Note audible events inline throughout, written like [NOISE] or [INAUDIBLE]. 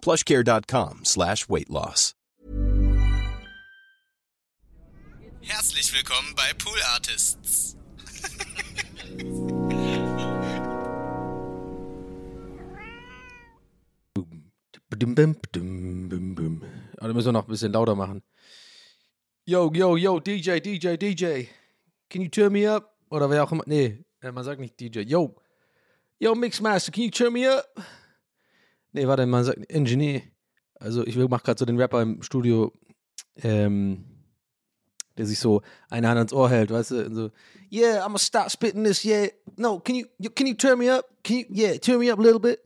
plushcare.com slash weight loss. Herzlich willkommen bei Pool Artists. Aber da müssen wir noch ein bisschen lauter machen. Yo, yo, yo, DJ, DJ, DJ. Can you turn me up? Oder wer auch immer. Nee, äh, man sagt nicht DJ. Yo. Yo, Mixmaster, can you turn me up? Nee, warte, man sagt Engineer. Also ich mach gerade so den Rapper im Studio, ähm, der sich so eine Hand ans Ohr hält, weißt du? Und so, yeah, I'm gonna stop spitting this, yeah. No, can you, can you turn me up? Can you, yeah, turn me up a little bit.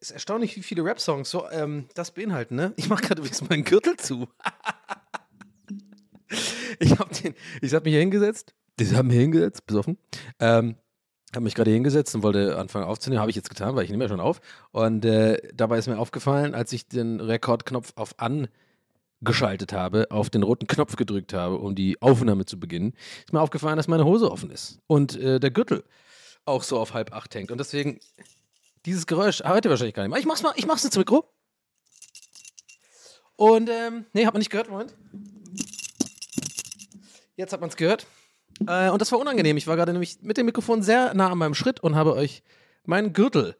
Es ist erstaunlich, wie viele Rap-Songs so ähm, das beinhalten, ne? Ich mach gerade übrigens meinen Gürtel zu. [LAUGHS] ich hab den, ich hab mich hier hingesetzt. Ich hab mich hingesetzt, besoffen. Ähm, habe mich gerade hingesetzt und wollte anfangen aufzunehmen. Habe ich jetzt getan, weil ich nehme ja schon auf. Und äh, dabei ist mir aufgefallen, als ich den Rekordknopf auf An geschaltet habe, auf den roten Knopf gedrückt habe, um die Aufnahme zu beginnen, ist mir aufgefallen, dass meine Hose offen ist. Und äh, der Gürtel auch so auf halb acht hängt. Und deswegen, dieses Geräusch heute wahrscheinlich gar nicht mehr. Ich mach's mal, ich mach's ins Mikro. Und, ähm, nee, hat man nicht gehört, Moment. Jetzt hat man es gehört. Äh, und das war unangenehm. Ich war gerade nämlich mit dem Mikrofon sehr nah an meinem Schritt und habe euch meinen Gürtel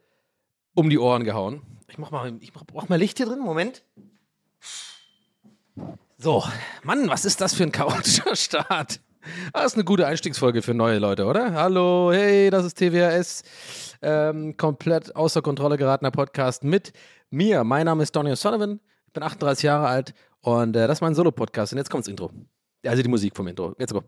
um die Ohren gehauen. Ich mach mal, ich mach, brauch mal Licht hier drin. Moment. So, Mann, was ist das für ein chaotischer [LAUGHS] Start? Das ist eine gute Einstiegsfolge für neue Leute, oder? Hallo, hey, das ist TWRS. Ähm, komplett außer Kontrolle geratener Podcast mit mir. Mein Name ist Donny O'Sullivan. Ich bin 38 Jahre alt und äh, das ist mein Solo-Podcast. Und jetzt kommt das Intro. Also die Musik vom Intro. Let's go.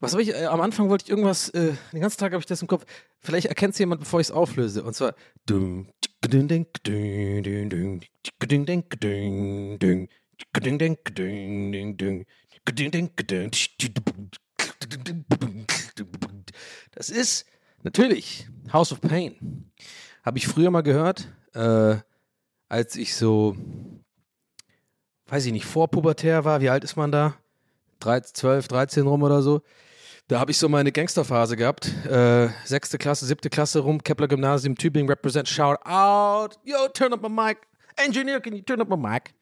Was habe ich äh, am Anfang wollte ich irgendwas äh, den ganzen Tag habe ich das im Kopf. Vielleicht erkennt es jemand, bevor ich es auflöse und zwar Das ist natürlich House of Pain habe ich früher mal gehört, äh, als ich so, weiß ich nicht, vorpubertär war. Wie alt ist man da? 13, 12, 13 rum oder so. Da habe ich so meine Gangsterphase gehabt. Äh, sechste Klasse, siebte Klasse rum, Kepler Gymnasium, Tübingen, represent, shout out. Yo, turn up my mic. Engineer, can you turn up my mic?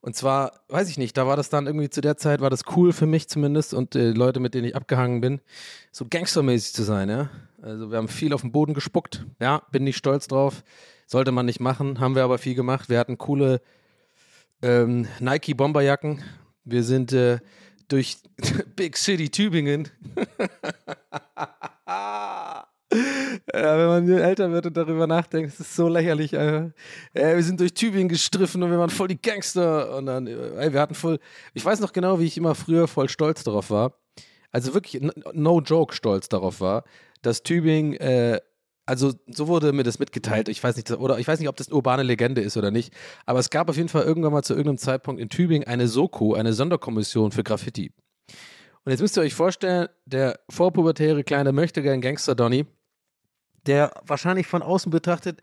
Und zwar, weiß ich nicht, da war das dann irgendwie zu der Zeit, war das cool für mich zumindest und äh, Leute, mit denen ich abgehangen bin, so gangstermäßig zu sein, ja. Also wir haben viel auf den Boden gespuckt, ja, bin nicht stolz drauf, sollte man nicht machen, haben wir aber viel gemacht. Wir hatten coole ähm, Nike Bomberjacken. Wir sind äh, durch [LAUGHS] Big City Tübingen. [LAUGHS] ja, wenn man älter wird und darüber nachdenkt, ist es so lächerlich. Äh, wir sind durch Tübingen gestriffen und wir waren voll die Gangster. Und dann, äh, wir hatten voll. Ich weiß noch genau, wie ich immer früher voll stolz darauf war. Also wirklich, no joke stolz darauf war, dass Tübingen äh, also so wurde mir das mitgeteilt. Ich weiß nicht, oder ich weiß nicht, ob das eine urbane Legende ist oder nicht. Aber es gab auf jeden Fall irgendwann mal zu irgendeinem Zeitpunkt in Tübingen eine Soko, eine Sonderkommission für Graffiti. Und jetzt müsst ihr euch vorstellen, der vorpubertäre kleine Möchtegern Gangster Donny, der wahrscheinlich von außen betrachtet,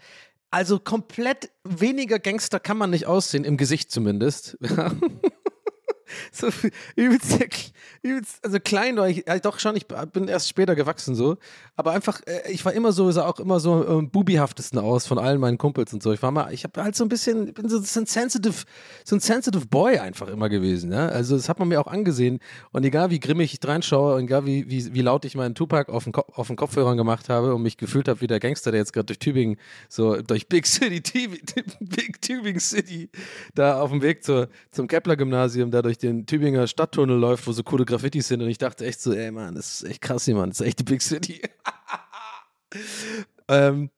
also komplett weniger Gangster kann man nicht aussehen, im Gesicht zumindest. [LAUGHS] [LAUGHS] so übelst, übelst, also klein war ich, ja, doch schon, ich bin erst später gewachsen so, aber einfach, äh, ich war immer so, sah auch immer so am bubihaftesten aus von allen meinen Kumpels und so. Ich war mal, ich habe halt so ein bisschen, ich bin so, so ein sensitive, so ein sensitive Boy einfach immer gewesen, ja. Also das hat man mir auch angesehen und egal wie grimmig ich reinschaue und egal wie, wie, wie laut ich meinen Tupac auf den, auf den Kopfhörern gemacht habe und mich gefühlt habe wie der Gangster, der jetzt gerade durch Tübingen, so durch Big City, [LAUGHS] Big Tübingen City, da auf dem Weg zur, zum Kepler-Gymnasium, da durch den Tübinger Stadttunnel läuft, wo so coole Graffitis sind und ich dachte echt so, ey Mann, das ist echt krass hier, Mann, das ist echt die Big City. [LAUGHS] ähm,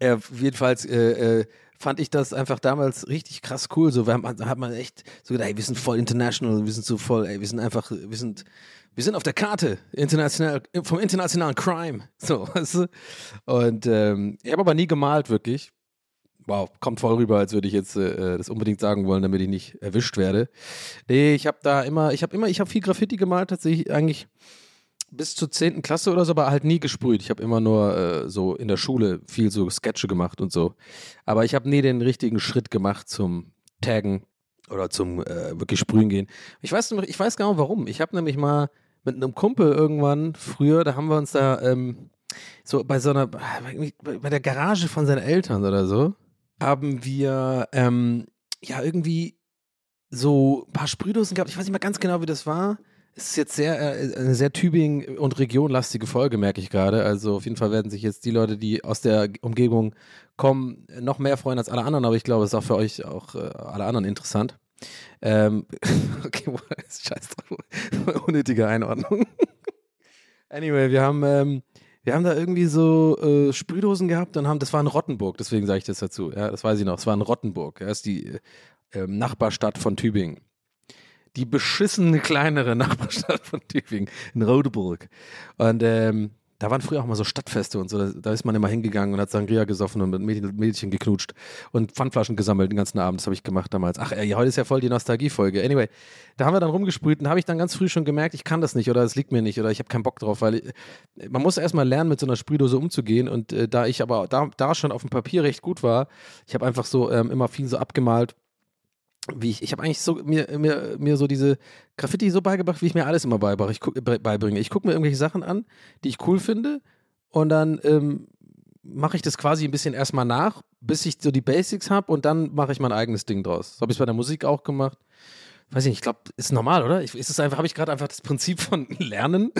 ja, jedenfalls äh, äh, fand ich das einfach damals richtig krass cool. So, wir haben, hat man echt so gedacht, ey, wir sind voll international, wir sind so voll, ey, wir sind einfach, wir sind, wir sind auf der Karte international, vom internationalen Crime. So, [LAUGHS] weißt du? Und ähm, ich habe aber nie gemalt, wirklich. Wow, kommt voll rüber, als würde ich jetzt äh, das unbedingt sagen wollen, damit ich nicht erwischt werde. Nee, ich habe da immer, ich habe immer, ich habe viel Graffiti gemalt, tatsächlich eigentlich bis zur 10. Klasse oder so, aber halt nie gesprüht. Ich habe immer nur äh, so in der Schule viel so Sketche gemacht und so. Aber ich habe nie den richtigen Schritt gemacht zum Taggen oder zum äh, wirklich Sprühen gehen. Ich weiß, ich weiß genau warum. Ich habe nämlich mal mit einem Kumpel irgendwann früher, da haben wir uns da ähm, so bei so einer, bei der Garage von seinen Eltern oder so, haben wir ähm, ja irgendwie so ein paar Sprühdosen gehabt. Ich weiß nicht mal ganz genau, wie das war. Es ist jetzt sehr, äh, eine sehr Tübingen- und regionlastige Folge, merke ich gerade. Also auf jeden Fall werden sich jetzt die Leute, die aus der Umgebung kommen, noch mehr freuen als alle anderen. Aber ich glaube, es ist auch für euch auch äh, alle anderen interessant. Ähm, [LAUGHS] okay, scheiß drauf. [LAUGHS] Unnötige Einordnung. [LAUGHS] anyway, wir haben, ähm, wir haben da irgendwie so äh, Sprühdosen gehabt und haben, das war in Rottenburg, deswegen sage ich das dazu. Ja, das weiß ich noch. Es war in Rottenburg. Das ist die äh, Nachbarstadt von Tübingen die beschissene kleinere [LAUGHS] Nachbarstadt von Tübingen, in Rodeburg. Und ähm, da waren früher auch mal so Stadtfeste und so. Da, ist man immer hingegangen und hat Sangria gesoffen und mit Mädchen, Mädchen geknutscht und Pfandflaschen gesammelt den ganzen Abend. Das habe ich gemacht damals. Ach, ey, heute ist ja voll die Nostalgiefolge. Anyway, da haben wir dann rumgesprüht und habe ich dann ganz früh schon gemerkt, ich kann das nicht oder es liegt mir nicht oder ich habe keinen Bock drauf, weil ich, man muss erstmal lernen, mit so einer Sprühdose umzugehen. Und äh, da ich aber da, da schon auf dem Papier recht gut war, ich habe einfach so ähm, immer viel so abgemalt wie ich, ich habe eigentlich so mir, mir, mir so diese Graffiti so beigebracht, wie ich mir alles immer beibringe. Ich guck, beibringe. Ich gucke mir irgendwelche Sachen an, die ich cool finde und dann ähm, mache ich das quasi ein bisschen erstmal nach, bis ich so die Basics habe und dann mache ich mein eigenes Ding draus. So habe ich es bei der Musik auch gemacht. Weiß ich nicht, ich glaube, ist normal, oder? Ich, ist es einfach, habe ich gerade einfach das Prinzip von [LAUGHS] Lernen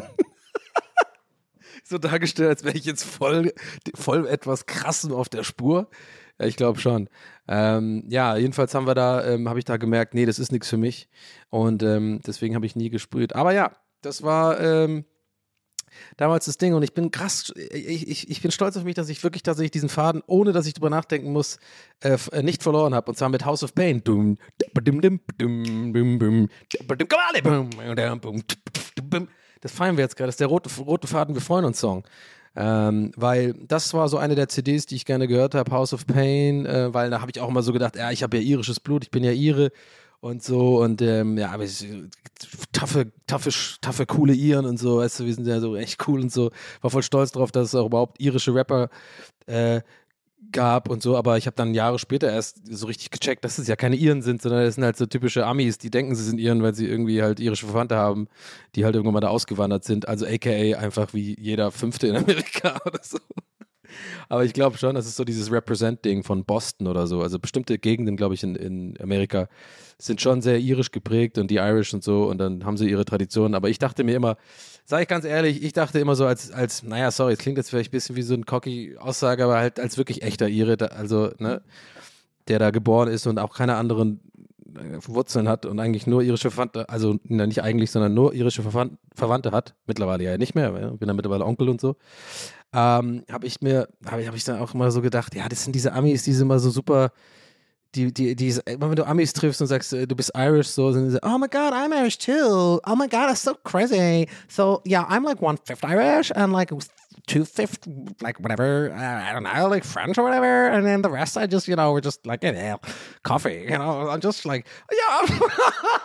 [LAUGHS] so dargestellt, als wäre ich jetzt voll, voll etwas krassem auf der Spur. Ja, ich glaube schon. Ähm, ja, jedenfalls haben wir da, ähm, habe ich da gemerkt, nee, das ist nichts für mich. Und ähm, deswegen habe ich nie gesprüht. Aber ja, das war ähm, damals das Ding und ich bin krass, ich, ich, ich bin stolz auf mich, dass ich wirklich tatsächlich diesen Faden, ohne dass ich drüber nachdenken muss, äh, äh nicht verloren habe. Und zwar mit House of Pain. Das feiern wir jetzt gerade. Das ist der rote, rote Faden, wir freuen uns Song. Ähm, weil das war so eine der CDs, die ich gerne gehört habe, House of Pain, äh, weil da habe ich auch immer so gedacht, ja, ich habe ja irisches Blut, ich bin ja Ire und so und ähm, ja, aber taffe, taffe, taffe, coole Iren und so, weißt du, wir sind ja so echt cool und so. War voll stolz drauf, dass es auch überhaupt irische Rapper äh, gab und so, aber ich habe dann Jahre später erst so richtig gecheckt, dass es ja keine Iren sind, sondern es sind halt so typische Amis, die denken, sie sind Iren, weil sie irgendwie halt irische Verwandte haben, die halt irgendwann mal da ausgewandert sind. Also aka einfach wie jeder Fünfte in Amerika [LAUGHS] oder so. Aber ich glaube schon, das ist so dieses Represent-Ding von Boston oder so. Also bestimmte Gegenden, glaube ich, in, in Amerika sind schon sehr irisch geprägt und die Irish und so und dann haben sie ihre Traditionen. Aber ich dachte mir immer, sage ich ganz ehrlich, ich dachte immer so als, als, naja, sorry, es klingt jetzt vielleicht ein bisschen wie so ein cocky Aussage, aber halt als wirklich echter Ire, also, ne, der da geboren ist und auch keine anderen äh, Wurzeln hat und eigentlich nur irische Verwandte, also nicht eigentlich, sondern nur irische Verwandte hat, mittlerweile ja nicht mehr, bin ja mittlerweile Onkel und so, ähm, habe ich mir, habe ich, hab ich dann auch immer so gedacht, ja, das sind diese Amis, die sind immer so super, die, die, die, wenn du Amis triffst und sagst, äh, du bist Irish, so, sind sie, oh my god, I'm Irish too. Oh my god, that's so crazy. So, yeah, I'm like one fifth Irish and like two fifth, like whatever, uh, I don't know, like French or whatever. And then the rest, I just, you know, we're just like, you know, coffee, you know, I'm just like, yeah. [LAUGHS]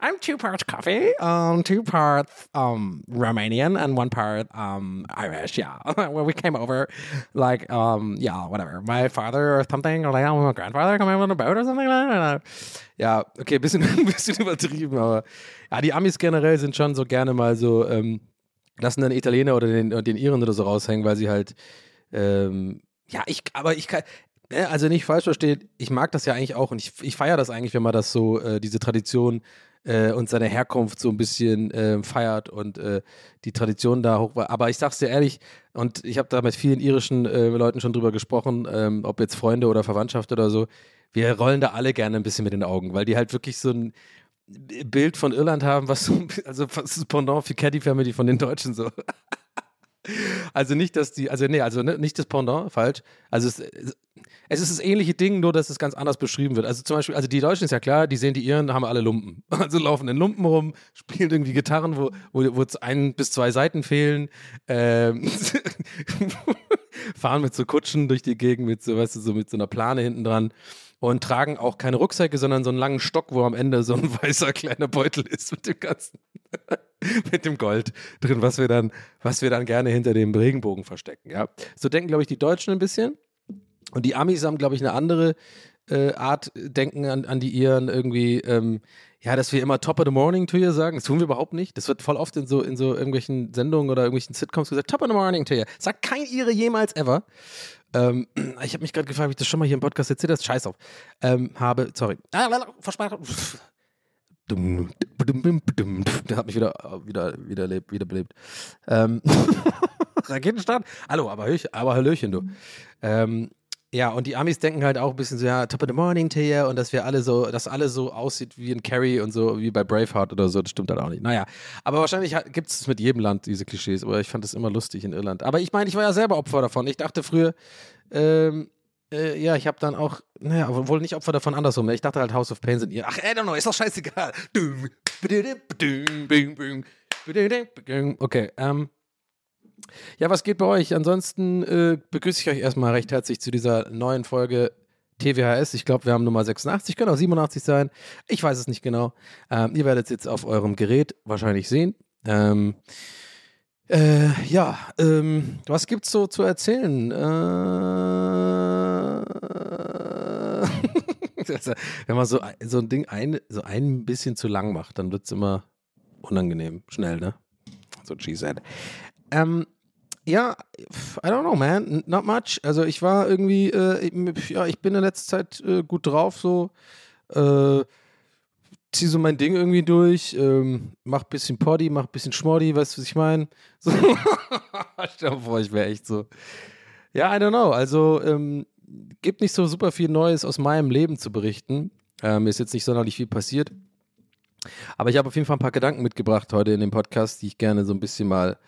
I'm two parts coffee, um, two parts um, Romanian, and one part um, Irish. Yeah, [LAUGHS] when we came over, like, um, yeah, whatever. My father or something, or like oh, my grandfather coming on a boat or something. Like that. Ja, okay, [LAUGHS] bisschen, ein bisschen übertrieben, aber ja, die Amis generell sind schon so gerne mal so, ähm, lassen dann Italiener oder den, den Iren oder so raushängen, weil sie halt, ähm, ja, ich, aber ich kann, ne, also nicht falsch verstehen, ich mag das ja eigentlich auch und ich, ich feiere das eigentlich, wenn man das so, äh, diese Tradition äh, und seine Herkunft so ein bisschen äh, feiert und äh, die Tradition da hoch war. Aber ich sag's dir ehrlich, und ich habe da mit vielen irischen äh, Leuten schon drüber gesprochen, ähm, ob jetzt Freunde oder Verwandtschaft oder so, wir rollen da alle gerne ein bisschen mit den Augen, weil die halt wirklich so ein Bild von Irland haben, was so, also was ist Pendant für Caddy Family von den Deutschen so. [LAUGHS] Also nicht, dass die, also nee, also ne, nicht das Pendant, falsch. Also es, es ist das ähnliche Ding, nur dass es ganz anders beschrieben wird. Also zum Beispiel, also die Deutschen ist ja klar, die sehen die Iren, haben alle Lumpen. [LAUGHS] Also laufen in Lumpen rum, spielen irgendwie Gitarren, wo, wo, wo ein bis zwei Seiten fehlen, ähm, [LAUGHS] fahren mit so Kutschen durch die Gegend mit so, weißt du, so mit so einer Plane hinten dran und tragen auch keine Rucksäcke, sondern so einen langen Stock, wo am Ende so ein [LAUGHS] weißer kleiner Beutel ist mit dem ganzen, [LAUGHS] mit dem Gold drin, was wir dann, was wir dann gerne hinter dem Regenbogen verstecken. Ja, so denken glaube ich die Deutschen ein bisschen und die Amis haben glaube ich eine andere äh, Art denken an, an die Iren irgendwie. Ähm, ja, dass wir immer Top of the Morning to you sagen, das tun wir überhaupt nicht. Das wird voll oft in so, in so irgendwelchen Sendungen oder irgendwelchen Sitcoms gesagt, Top of the Morning to you. Sagt kein Ire jemals ever. Ähm, ich habe mich gerade gefragt, ob ich das schon mal hier im Podcast erzählt habe. Scheiß auf. Ähm, habe, sorry. Ah, Versprache. Der hat mich wieder, wieder, wieder, lebt, wiederbelebt. Ähm, [LAUGHS] Raketenstart? Hallo, aber, aber Hallöchen, du. Ähm, ja, und die Amis denken halt auch ein bisschen so, ja, top of the morning to you und dass wir alle so, dass alle so aussieht wie ein Carrie und so, wie bei Braveheart oder so, das stimmt halt auch nicht. Naja, aber wahrscheinlich gibt es mit jedem Land diese Klischees, aber ich fand das immer lustig in Irland. Aber ich meine, ich war ja selber Opfer davon. Ich dachte früher, ähm, äh, ja, ich habe dann auch, naja, wohl nicht Opfer davon andersrum. Ich dachte halt House of Pain sind ihr. Ach, I don't know, ist doch scheißegal. Okay, ähm, ja, was geht bei euch? Ansonsten äh, begrüße ich euch erstmal recht herzlich zu dieser neuen Folge TWHS. Ich glaube, wir haben Nummer 86, können auch 87 sein. Ich weiß es nicht genau. Ähm, ihr werdet es jetzt auf eurem Gerät wahrscheinlich sehen. Ähm, äh, ja, ähm, was gibt's so zu erzählen? Äh, [LAUGHS] wenn man so, so ein Ding ein, so ein bisschen zu lang macht, dann wird es immer unangenehm, schnell, ne? So G-Set. Ähm, ja, I don't know, man. Not much. Also ich war irgendwie, äh, ja, ich bin in letzter Zeit äh, gut drauf, so. Äh, zieh so mein Ding irgendwie durch, ähm, mach bisschen Poddy, mach bisschen Schmoddy, weißt du, was ich meine? [LAUGHS] So. Stell vor, ich wäre echt so. Ja, I don't know. Also, ähm, gibt nicht so super viel Neues aus meinem Leben zu berichten. Ähm, ist jetzt nicht sonderlich viel passiert. Aber ich habe auf jeden Fall ein paar Gedanken mitgebracht heute in dem Podcast, die ich gerne so ein bisschen mal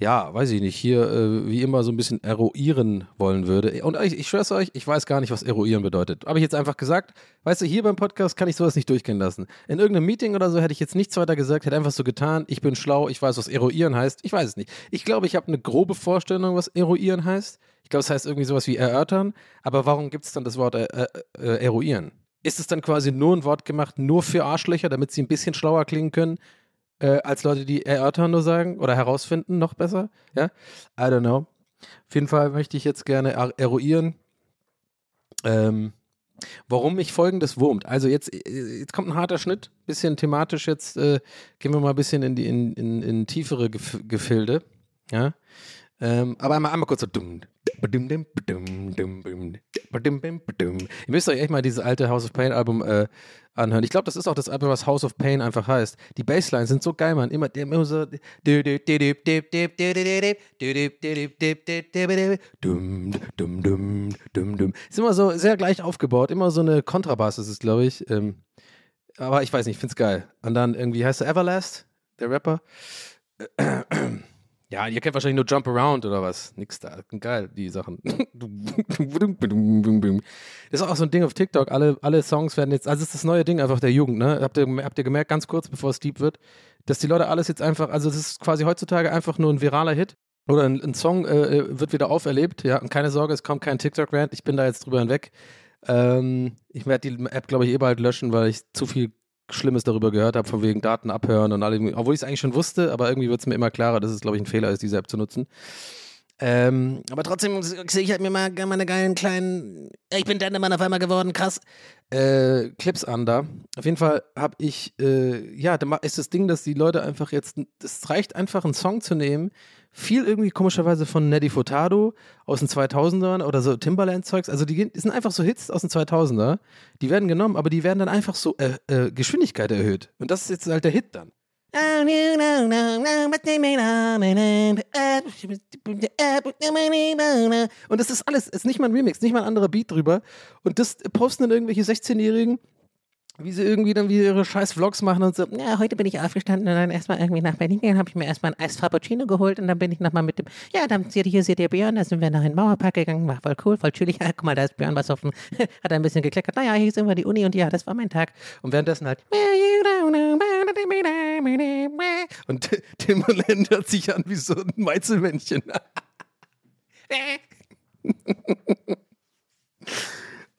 ja, weiß ich nicht, hier äh, wie immer so ein bisschen eruieren wollen würde. Und ich, ich schwör's euch, ich weiß gar nicht, was eruieren bedeutet. Habe ich jetzt einfach gesagt, weißt du, hier beim Podcast kann ich sowas nicht durchgehen lassen. In irgendeinem Meeting oder so hätte ich jetzt nichts weiter gesagt, hätte einfach so getan, ich bin schlau, ich weiß, was eruieren heißt. Ich weiß es nicht. Ich glaube, ich habe eine grobe Vorstellung, was eruieren heißt. Ich glaube, es heißt irgendwie sowas wie erörtern. Aber warum gibt es dann das Wort äh, äh, äh, eruieren? Ist es dann quasi nur ein Wort gemacht, nur für Arschlöcher, damit sie ein bisschen schlauer klingen können? Äh, als Leute, die erörtern nur sagen oder herausfinden, noch besser. Ja, I don't know. Auf jeden Fall möchte ich jetzt gerne er eruieren, ähm, warum mich folgendes wurmt. Also jetzt, äh, jetzt kommt ein harter Schnitt, bisschen thematisch jetzt, äh, gehen wir mal ein bisschen in die in, in, in tiefere Gef Gefilde. Ja. Ähm, aber einmal, einmal kurz so. Ihr müsst euch echt mal dieses alte House of Pain Album äh, anhören. Ich glaube, das ist auch das Album, was House of Pain einfach heißt. Die Basslines sind so geil, man. Immer, immer so. Ist immer so sehr gleich aufgebaut. Immer so eine Kontrabass ist es, glaube ich. Ähm, aber ich weiß nicht, ich finde es geil. Und dann irgendwie heißt er Everlast, der Rapper. Ja, ihr kennt wahrscheinlich nur Jump Around oder was. Nix da. Geil, die Sachen. Das [LAUGHS] ist auch so ein Ding auf TikTok. Alle, alle Songs werden jetzt, also das ist das neue Ding einfach der Jugend, ne? Habt ihr, habt ihr gemerkt, ganz kurz bevor es deep wird, dass die Leute alles jetzt einfach, also es ist quasi heutzutage einfach nur ein viraler Hit oder ein, ein Song äh, äh wird wieder auferlebt, ja. Und keine Sorge, es kommt kein TikTok-Rant. Ich bin da jetzt drüber hinweg. Ähm, ich werde die App, glaube ich, eh bald löschen, weil ich zu viel Schlimmes darüber gehört habe, von wegen Daten abhören und allem, obwohl ich es eigentlich schon wusste, aber irgendwie wird es mir immer klarer, dass es, glaube ich, ein Fehler ist, diese App zu nutzen. Ähm, aber trotzdem sehe ich halt mir mal meine geilen kleinen, ich bin Dendemann auf einmal geworden, krass, äh, Clips an da. Auf jeden Fall habe ich, äh, ja, da ist das Ding, dass die Leute einfach jetzt, es reicht einfach, einen Song zu nehmen, viel irgendwie komischerweise von Neddy Furtado aus den 2000ern oder so Timbaland-Zeugs, also die, sind einfach so Hits aus den 2000er, die werden genommen, aber die werden dann einfach so äh, äh, Geschwindigkeit erhöht. Und das ist jetzt halt der Hit dann. Und das ist alles, ist nicht mal ein Remix, nicht mal ein anderer Beat drüber. Und das posten dann irgendwelche 16-Jährigen, wie sie irgendwie dann wieder ihre scheiß Vlogs machen und so. Ja, heute bin ich aufgestanden und dann erstmal irgendwie nach Berlin gegangen, habe ich mir erstmal ein Eis Frappuccino geholt und dann bin ich nochmal mit dem, ja, dann seht ihr, hier seht ihr Björn, da sind wir nach den Mauerpark gegangen, war voll cool, voll chillig. Ja, guck mal, da ist Björn was offen. [LAUGHS] Hat ein bisschen gekleckert. Naja, hier sind wir die Uni und ja, das war mein Tag. Und währenddessen halt. [LAUGHS] Und [LAUGHS] Timberland hört sich an wie so ein Meizelmännchen.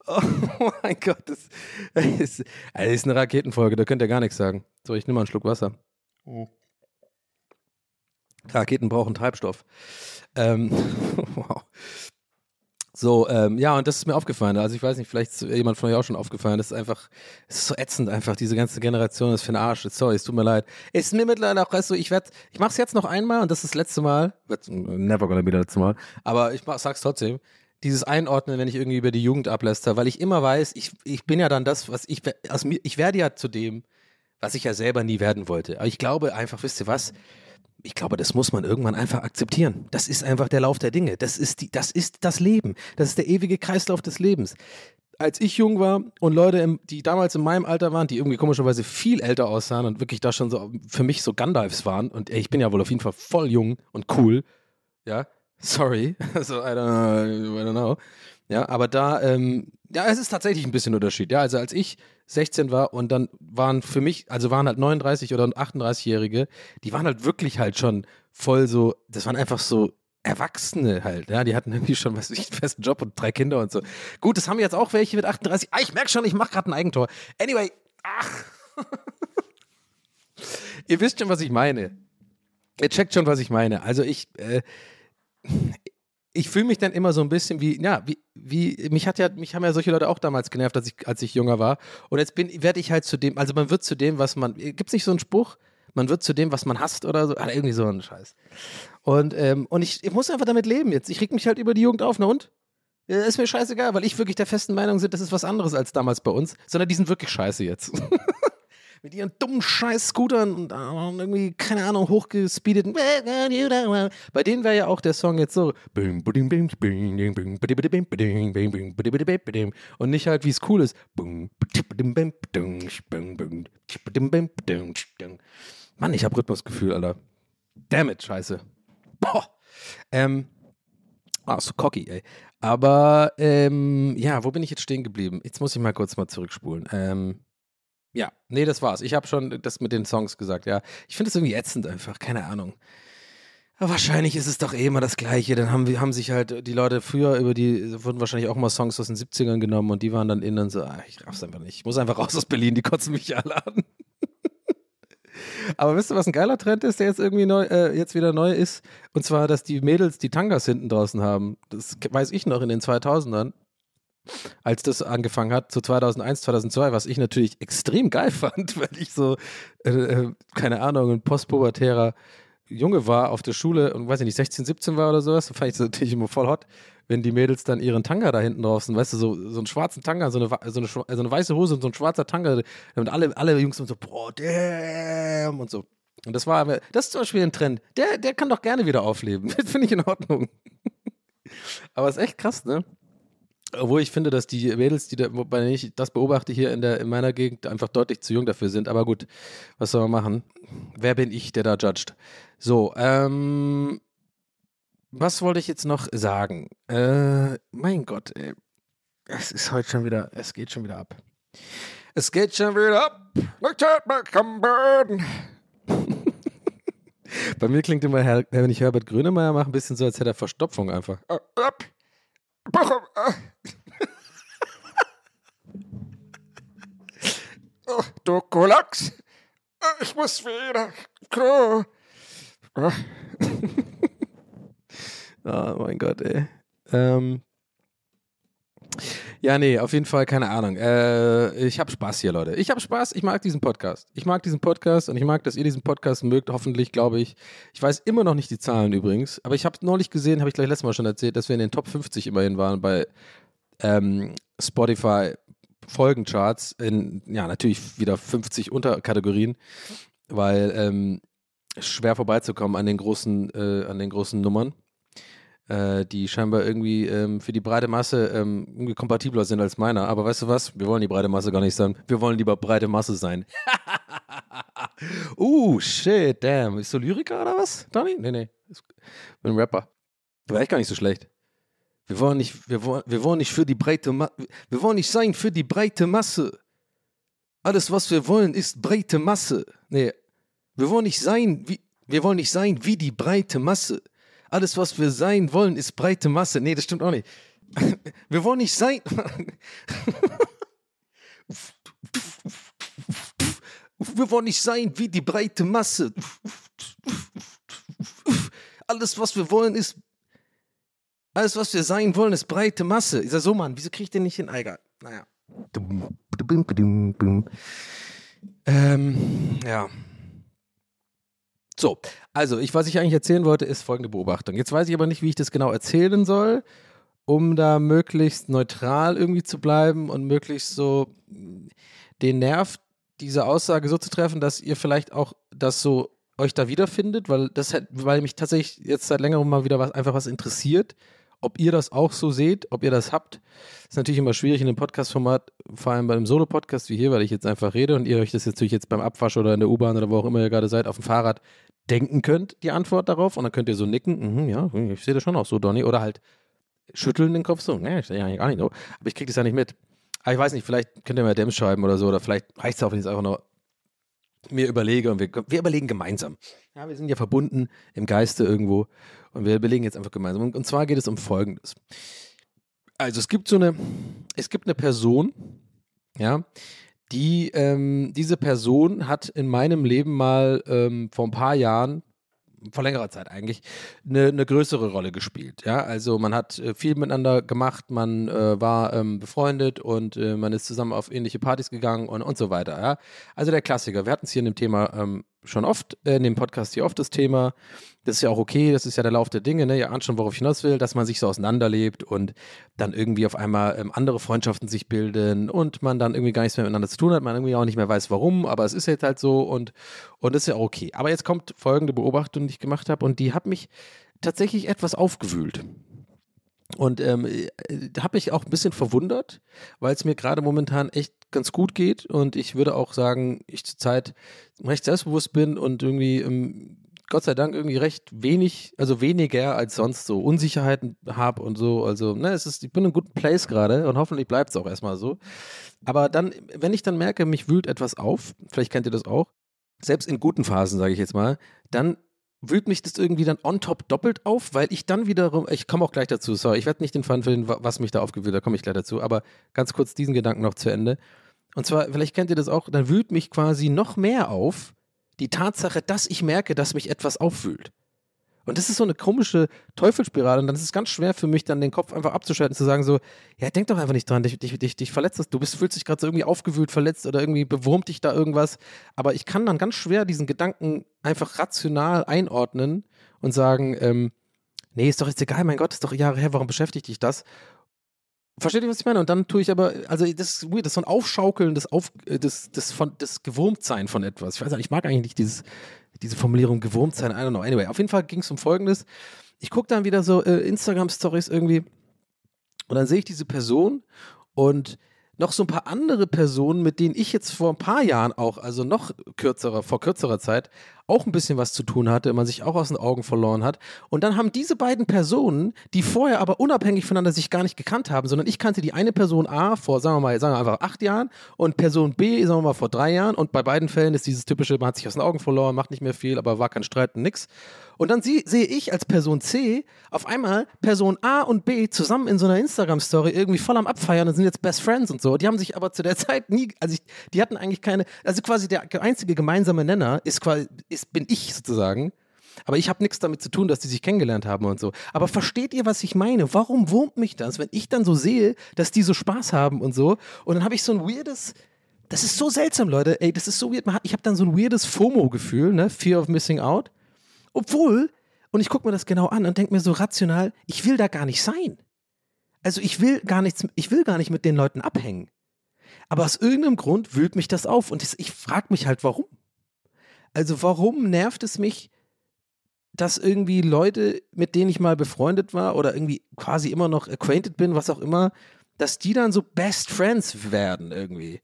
[LAUGHS] Oh mein Gott, das, ist, das ist eine Raketenfolge, da könnt ihr gar nichts sagen. So, ich nehme mal einen Schluck Wasser. Raketen brauchen Treibstoff. Ähm, [LAUGHS] wow. So, ähm, ja, und das ist mir aufgefallen. Also ich weiß nicht, vielleicht ist jemand von euch auch schon aufgefallen. Das ist einfach, es ist so ätzend einfach, diese ganze Generation ist für den Arsch. Sorry, es tut mir leid. Es ist mir mittlerweile auch, weißt du, ich werde, ich mach's jetzt noch einmal und das ist das letzte Mal. Never gonna be das letzte Mal. Aber ich mach, sag's trotzdem dieses Einordnen, wenn ich irgendwie über die Jugend abläster, weil ich immer weiß, ich, ich bin ja dann das, was ich aus mir, ich werde ja zu dem, was ich ja selber nie werden wollte. Aber ich glaube einfach, wisst ihr was? Ich glaube, das muss man irgendwann einfach akzeptieren. Das ist einfach der Lauf der Dinge. Das ist, die, das ist das Leben. Das ist der ewige Kreislauf des Lebens. Als ich jung war und Leute, im, die damals in meinem Alter waren, die irgendwie komischerweise viel älter aussahen und wirklich da schon so für mich so Gandalfs waren, und ey, ich bin ja wohl auf jeden Fall voll jung und cool, ja, sorry, [LAUGHS] also I don't, know, I don't know. Ja, aber da, ähm, ja, es ist tatsächlich ein bisschen Unterschied. Ja, also als ich 16 war und dann waren für mich, also waren halt 39 oder 38-Jährige, die waren halt wirklich halt schon voll so, das waren einfach so Erwachsene halt, ja, die hatten irgendwie schon, was ich, einen festen Job und drei Kinder und so. Gut, das haben jetzt auch welche mit 38. Ah, ich merke schon, ich mache gerade ein Eigentor. Anyway, ach. [LAUGHS] Ihr wisst schon, was ich meine. Ihr checkt schon, was ich meine. Also ich, äh, ich fühle mich dann immer so ein bisschen wie, ja, wie, wie, mich hat ja, mich haben ja solche Leute auch damals genervt, als ich, als ich jünger war. Und jetzt bin, werde ich halt zu dem, also man wird zu dem, was man, gibt es nicht so einen Spruch? Man wird zu dem, was man hasst oder so, ah, irgendwie so ein Scheiß. Und, ähm, und ich, ich muss einfach damit leben jetzt. Ich reg mich halt über die Jugend auf, na und? Ist mir scheißegal, weil ich wirklich der festen Meinung bin, das ist was anderes als damals bei uns, sondern die sind wirklich scheiße jetzt. [LAUGHS] mit ihren dummen Scheiß-Scootern und irgendwie, keine Ahnung, hochgespeedeten. Bei denen wäre ja auch der Song jetzt so. Und nicht halt, wie es cool ist. Mann, ich hab Rhythmusgefühl, Alter. Damn it, scheiße. Boah. Ähm. Ah, so cocky, ey. Aber, ähm, ja, wo bin ich jetzt stehen geblieben? Jetzt muss ich mal kurz mal zurückspulen. Ähm. Ja, nee, das war's. Ich habe schon das mit den Songs gesagt, ja. Ich finde es irgendwie ätzend einfach, keine Ahnung. Aber wahrscheinlich ist es doch eh immer das Gleiche. Dann haben, haben sich halt die Leute früher über die, wurden wahrscheinlich auch mal Songs aus den 70ern genommen und die waren dann innen so, ach, ich raff's einfach nicht. Ich muss einfach raus aus Berlin, die kotzen mich alle an. [LAUGHS] Aber wisst ihr, was ein geiler Trend ist, der jetzt irgendwie neu, äh, jetzt wieder neu ist? Und zwar, dass die Mädels die Tangas hinten draußen haben. Das weiß ich noch in den 2000ern als das angefangen hat, zu 2001, 2002, was ich natürlich extrem geil [LAUGHS] fand, weil ich so, äh, äh, keine Ahnung, ein postpubertärer Junge war auf der Schule und weiß ich nicht, 16, 17 war oder sowas, fand ich das natürlich immer voll hot, wenn die Mädels dann ihren Tanga da hinten draußen, weißt du, so, so einen schwarzen Tanga, so eine, so, eine, so eine weiße Hose und so ein schwarzer Tanga und alle, alle Jungs so, boah, damn und so. Und das war, das ist zum Beispiel ein Trend. Der, der kann doch gerne wieder aufleben. [LAUGHS] Das finde ich in Ordnung. [LAUGHS] Aber es ist echt krass, ne? Obwohl ich finde, dass die Mädels, die da, wenn ich das beobachte hier in, der, in meiner Gegend, einfach deutlich zu jung dafür sind. Aber gut, was soll man machen? Wer bin ich, der da judgt? So, ähm, was wollte ich jetzt noch sagen? Äh, mein Gott, ey. Es ist heute schon wieder, es geht schon wieder ab. Es geht schon wieder ab. [LAUGHS] Bei mir klingt immer, wenn ich Herbert Grönemeyer mache, ein bisschen so, als hätte er Verstopfung einfach. Du Kulax, ich muss wieder. Klo. Ah. oh mein Gott, ey. Ähm. Ja, nee, auf jeden Fall keine Ahnung. Äh, ich habe Spaß hier, Leute. Ich habe Spaß. Ich mag diesen Podcast. Ich mag diesen Podcast und ich mag, dass ihr diesen Podcast mögt. Hoffentlich, glaube ich. Ich weiß immer noch nicht die Zahlen übrigens, aber ich habe neulich gesehen, habe ich gleich letztes Mal schon erzählt, dass wir in den Top 50 immerhin waren bei ähm, Spotify Folgencharts in, ja, natürlich wieder 50 Unterkategorien, weil ähm, schwer vorbeizukommen an den großen, äh, an den großen Nummern äh, die scheinbar irgendwie ähm, für die breite Masse ähm, kompatibler sind als meiner. Aber weißt du was? Wir wollen die breite Masse gar nicht sein. Wir wollen lieber breite Masse sein. [LAUGHS] uh, shit, damn. Ist so Lyriker oder was, Donny? Nee, nee. Ich bin ein Rapper. War echt gar nicht so schlecht. Wir wollen nicht, wir wollen, wir wollen nicht für die breite Masse, wir wollen nicht sein für die breite Masse. Alles, was wir wollen, ist breite Masse. Nee, wir wollen nicht sein wie, wir wollen nicht sein wie die breite Masse. Alles, was wir sein wollen, ist breite Masse. Nee, das stimmt auch nicht. [LAUGHS] Wir wollen nicht sein. [LAUGHS] Wir wollen nicht sein wie die breite Masse. Alles, was wir wollen, ist. Alles, was wir sein wollen, ist breite Masse. Ich sag so, Mann, wieso krieg ich den nicht hin? Egal. Naja. Ähm, ja. So, also ich, was ich eigentlich erzählen wollte, ist folgende Beobachtung. Jetzt weiß ich aber nicht, wie ich das genau erzählen soll, um da möglichst neutral irgendwie zu bleiben und möglichst so den Nerv diese Aussage so zu treffen, dass ihr vielleicht auch das so euch da wiederfindet, weil das hat, weil mich tatsächlich jetzt seit längerem mal wieder was einfach was interessiert, ob ihr das auch so seht, ob ihr das habt. Ist natürlich immer schwierig in einem Podcast-Format, vor allem bei einem Solo-Podcast wie hier, weil ich jetzt einfach rede und ihr euch das jetzt natürlich jetzt beim Abwasch oder in der U-Bahn oder wo auch immer ihr gerade seid, auf dem Fahrrad denken könnt, die Antwort darauf. Und dann könnt ihr so nicken, mhm, ja, ich sehe das schon auch so, Donny. Oder halt schütteln den Kopf so, ne, ich sehe ja gar nicht so. Aber ich kriege das ja nicht mit. Aber ich weiß nicht, vielleicht könnt ihr mir Dems schreiben oder so, oder vielleicht reicht es auch, wenn ich es einfach nur mir überlege und wir, wir überlegen gemeinsam. Ja, wir sind ja verbunden im Geiste irgendwo und wir überlegen jetzt einfach gemeinsam. Und, und zwar geht es um Folgendes. Also es gibt so eine, es gibt eine Person, ja, die, ähm, diese Person hat in meinem Leben mal ähm, vor ein paar Jahren, vor längerer Zeit eigentlich, eine, eine größere Rolle gespielt. Ja, also man hat äh, viel miteinander gemacht, man äh, war ähm, befreundet und äh, man ist zusammen auf ähnliche Partys gegangen und, und so weiter. Ja, also der Klassiker. Wir hatten es hier in dem Thema ähm, schon oft, äh, in dem Podcast hier oft das Thema. Das ist ja auch okay, das ist ja der Lauf der Dinge, ne? Ihr ahnt schon, worauf ich hinaus will, dass man sich so auseinanderlebt und dann irgendwie auf einmal ähm, andere Freundschaften sich bilden und man dann irgendwie gar nichts mehr miteinander zu tun hat, man irgendwie auch nicht mehr weiß, warum, aber es ist jetzt halt so und, und das ist ja auch okay. Aber jetzt kommt folgende Beobachtung, die ich gemacht habe und die hat mich tatsächlich etwas aufgewühlt. Und ähm, äh, habe mich auch ein bisschen verwundert, weil es mir gerade momentan echt ganz gut geht und ich würde auch sagen, ich zurzeit recht selbstbewusst bin und irgendwie ähm, Gott sei Dank irgendwie recht wenig, also weniger als sonst so Unsicherheiten habe und so. Also, ne, es ist, ich bin in einem guten Place gerade und hoffentlich bleibt es auch erstmal so. Aber dann, wenn ich dann merke, mich wühlt etwas auf, vielleicht kennt ihr das auch, selbst in guten Phasen, sage ich jetzt mal, dann wühlt mich das irgendwie dann on top doppelt auf, weil ich dann wiederum, ich komme auch gleich dazu, sorry, ich werde nicht den Fun finden, was mich da aufgewühlt, da komme ich gleich dazu, aber ganz kurz diesen Gedanken noch zu Ende. Und zwar, vielleicht kennt ihr das auch, dann wühlt mich quasi noch mehr auf die Tatsache, dass ich merke, dass mich etwas aufwühlt. Und das ist so eine komische Teufelsspirale. Und dann ist es ganz schwer für mich, dann den Kopf einfach abzuschalten, zu sagen so, ja, denk doch einfach nicht dran, dich, dich, dich, dich verletzt das. Du bist, fühlst dich gerade so irgendwie aufgewühlt, verletzt oder irgendwie bewurmt dich da irgendwas. Aber ich kann dann ganz schwer diesen Gedanken einfach rational einordnen und sagen, ähm, nee, ist doch jetzt egal, mein Gott, ist doch Jahre her, warum beschäftigt dich das? Versteht ihr, was ich meine? Und dann tue ich aber, also das ist weird, das ist so ein Aufschaukeln des, Auf, äh, des, des, von, des Gewurmtsein von etwas. Ich weiß nicht, ich mag eigentlich nicht dieses, diese Formulierung gewurmt sein, I don't know. Anyway, auf jeden Fall ging es um Folgendes. Ich gucke dann wieder so äh, Instagram-Stories irgendwie und dann sehe ich diese Person und noch so ein paar andere Personen, mit denen ich jetzt vor ein paar Jahren auch, also noch kürzerer, vor kürzerer Zeit, auch ein bisschen was zu tun hatte, man sich auch aus den Augen verloren hat. Und dann haben diese beiden Personen, die vorher aber unabhängig voneinander sich gar nicht gekannt haben, sondern ich kannte die eine Person A vor, sagen wir mal, sagen wir einfach acht Jahren und Person B, sagen wir mal, vor drei Jahren. Und bei beiden Fällen ist dieses typische, man hat sich aus den Augen verloren, macht nicht mehr viel, aber war kein Streit nix. Und dann sie, sehe ich als Person C auf einmal Person A und B zusammen in so einer Instagram-Story irgendwie voll am Abfeiern und sind jetzt Best Friends und so. Die haben sich aber zu der Zeit nie, also ich, die hatten eigentlich keine, also quasi der einzige gemeinsame Nenner ist quasi, ist, bin ich sozusagen. Aber ich habe nichts damit zu tun, dass die sich kennengelernt haben und so. Aber versteht ihr, was ich meine? Warum wurmt mich das, wenn ich dann so sehe, dass die so Spaß haben und so? Und dann habe ich so ein weirdes, das ist so seltsam, Leute. Ey, das ist so weird. Ich habe dann so ein weirdes FOMO-Gefühl, ne? Fear of Missing Out. Obwohl, und ich gucke mir das genau an und denke mir so rational, ich will da gar nicht sein. Also ich will gar nichts, ich will gar nicht mit den Leuten abhängen. Aber aus irgendeinem Grund wühlt mich das auf und ich, ich frage mich halt, warum. Also warum nervt es mich, dass irgendwie Leute, mit denen ich mal befreundet war oder irgendwie quasi immer noch acquainted bin, was auch immer, dass die dann so Best Friends werden irgendwie.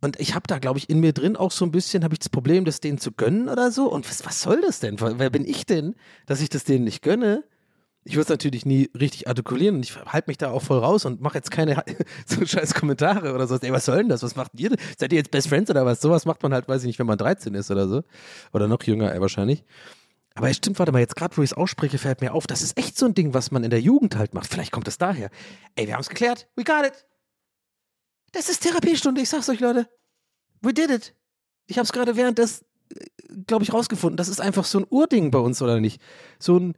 Und ich habe da, glaube ich, in mir drin auch so ein bisschen, habe ich das Problem, das denen zu gönnen oder so. Und was, was soll das denn? Wer bin ich denn, dass ich das denen nicht gönne? Ich würde es natürlich nie richtig artikulieren und ich halte mich da auch voll raus und mache jetzt keine [LAUGHS] so scheiß Kommentare oder so. Ey, was soll denn das? Was macht ihr? Seid ihr jetzt Best Friends oder was? Sowas macht man halt, weiß ich nicht, wenn man 13 ist oder so. Oder noch jünger, ey, wahrscheinlich. Aber es stimmt, warte mal, jetzt gerade, wo ich es ausspreche, fällt mir auf, das ist echt so ein Ding, was man in der Jugend halt macht. Vielleicht kommt das daher. Ey, wir haben es geklärt. We got it. Das ist Therapiestunde, ich sag's euch, Leute. We did it. Ich habe es gerade während des, glaube ich, rausgefunden. Das ist einfach so ein Urding bei uns, oder nicht? So ein,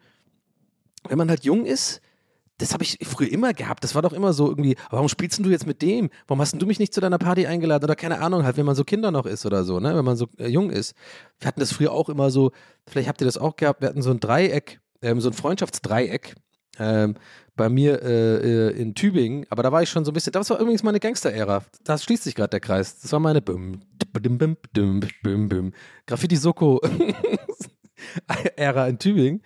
wenn man halt jung ist, das habe ich früher immer gehabt. Das war doch immer so irgendwie, warum spielst du jetzt mit dem? Warum hast du mich nicht zu deiner Party eingeladen? Oder keine Ahnung, halt, wenn man so Kinder noch ist oder so, ne? Wenn man so äh, jung ist. Wir hatten das früher auch immer so, vielleicht habt ihr das auch gehabt, wir hatten so ein Dreieck, ähm, so ein Freundschaftsdreieck. Ähm, bei mir äh, äh in Tübingen, aber da war ich schon so ein bisschen, das war übrigens meine Gangster-Ära. Da schließt sich gerade der Kreis. Das war meine Bum, bum, bum, bum, bum, bum. Graffiti-Soko-Ära in Tübingen.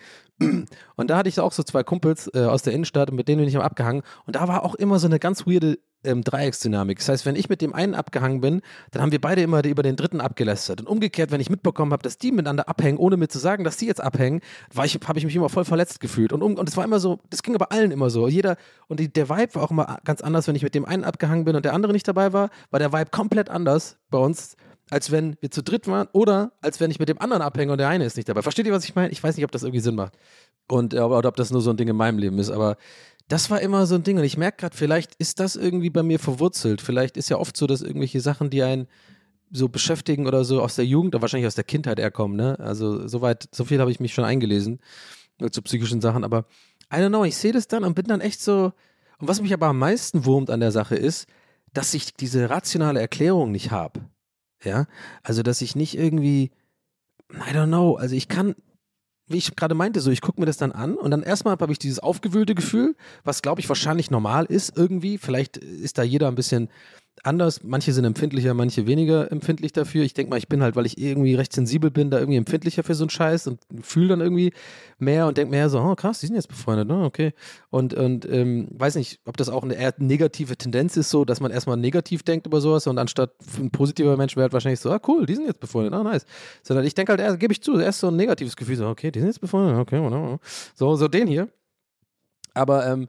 Und da hatte ich auch so zwei Kumpels äh, aus der Innenstadt und mit denen bin ich immer abgehangen. Und da war auch immer so eine ganz weirde ähm, Dreiecksdynamik. Das heißt, wenn ich mit dem einen abgehangen bin, dann haben wir beide immer über den dritten abgelästert. Und umgekehrt, wenn ich mitbekommen habe, dass die miteinander abhängen, ohne mir zu sagen, dass die jetzt abhängen, ich, habe ich mich immer voll verletzt gefühlt. Und, um, und war immer so, das ging aber allen immer so. Jeder, und die, der Vibe war auch immer ganz anders, wenn ich mit dem einen abgehangen bin und der andere nicht dabei war, war der Vibe komplett anders bei uns als wenn wir zu dritt waren oder als wenn ich mit dem anderen abhänge und der eine ist nicht dabei. Versteht ihr, was ich meine? Ich weiß nicht, ob das irgendwie Sinn macht. Und, oder ob das nur so ein Ding in meinem Leben ist, aber das war immer so ein Ding. Und ich merke gerade, vielleicht ist das irgendwie bei mir verwurzelt. Vielleicht ist ja oft so, dass irgendwelche Sachen, die einen so beschäftigen oder so aus der Jugend oder wahrscheinlich aus der Kindheit eher kommen, ne? Also soweit, so viel habe ich mich schon eingelesen zu psychischen Sachen, aber I don't know, ich sehe das dann und bin dann echt so. Und was mich aber am meisten wurmt an der Sache ist, dass ich diese rationale Erklärung nicht habe. Ja, also dass ich nicht irgendwie, I don't know, also ich kann, wie ich gerade meinte, so ich gucke mir das dann an und dann erstmal habe ich dieses aufgewühlte Gefühl, was glaube ich wahrscheinlich normal ist irgendwie. Vielleicht ist da jeder ein bisschen anders. Manche sind empfindlicher, manche weniger empfindlich dafür. Ich denke mal, ich bin halt, weil ich irgendwie recht sensibel bin, da irgendwie empfindlicher für so einen Scheiß und fühle dann irgendwie mehr und denke mehr so, oh krass, die sind jetzt befreundet, ne? okay. Und, und ähm, weiß nicht, ob das auch eine eher negative Tendenz ist, so, dass man erstmal negativ denkt über sowas und anstatt ein positiver Mensch wäre halt wahrscheinlich so, ah cool, die sind jetzt befreundet, ah nice. Sondern ich denke halt, gebe ich zu, erst so ein negatives Gefühl, so, okay, die sind jetzt befreundet, okay, whatever. so, so den hier. Aber ähm,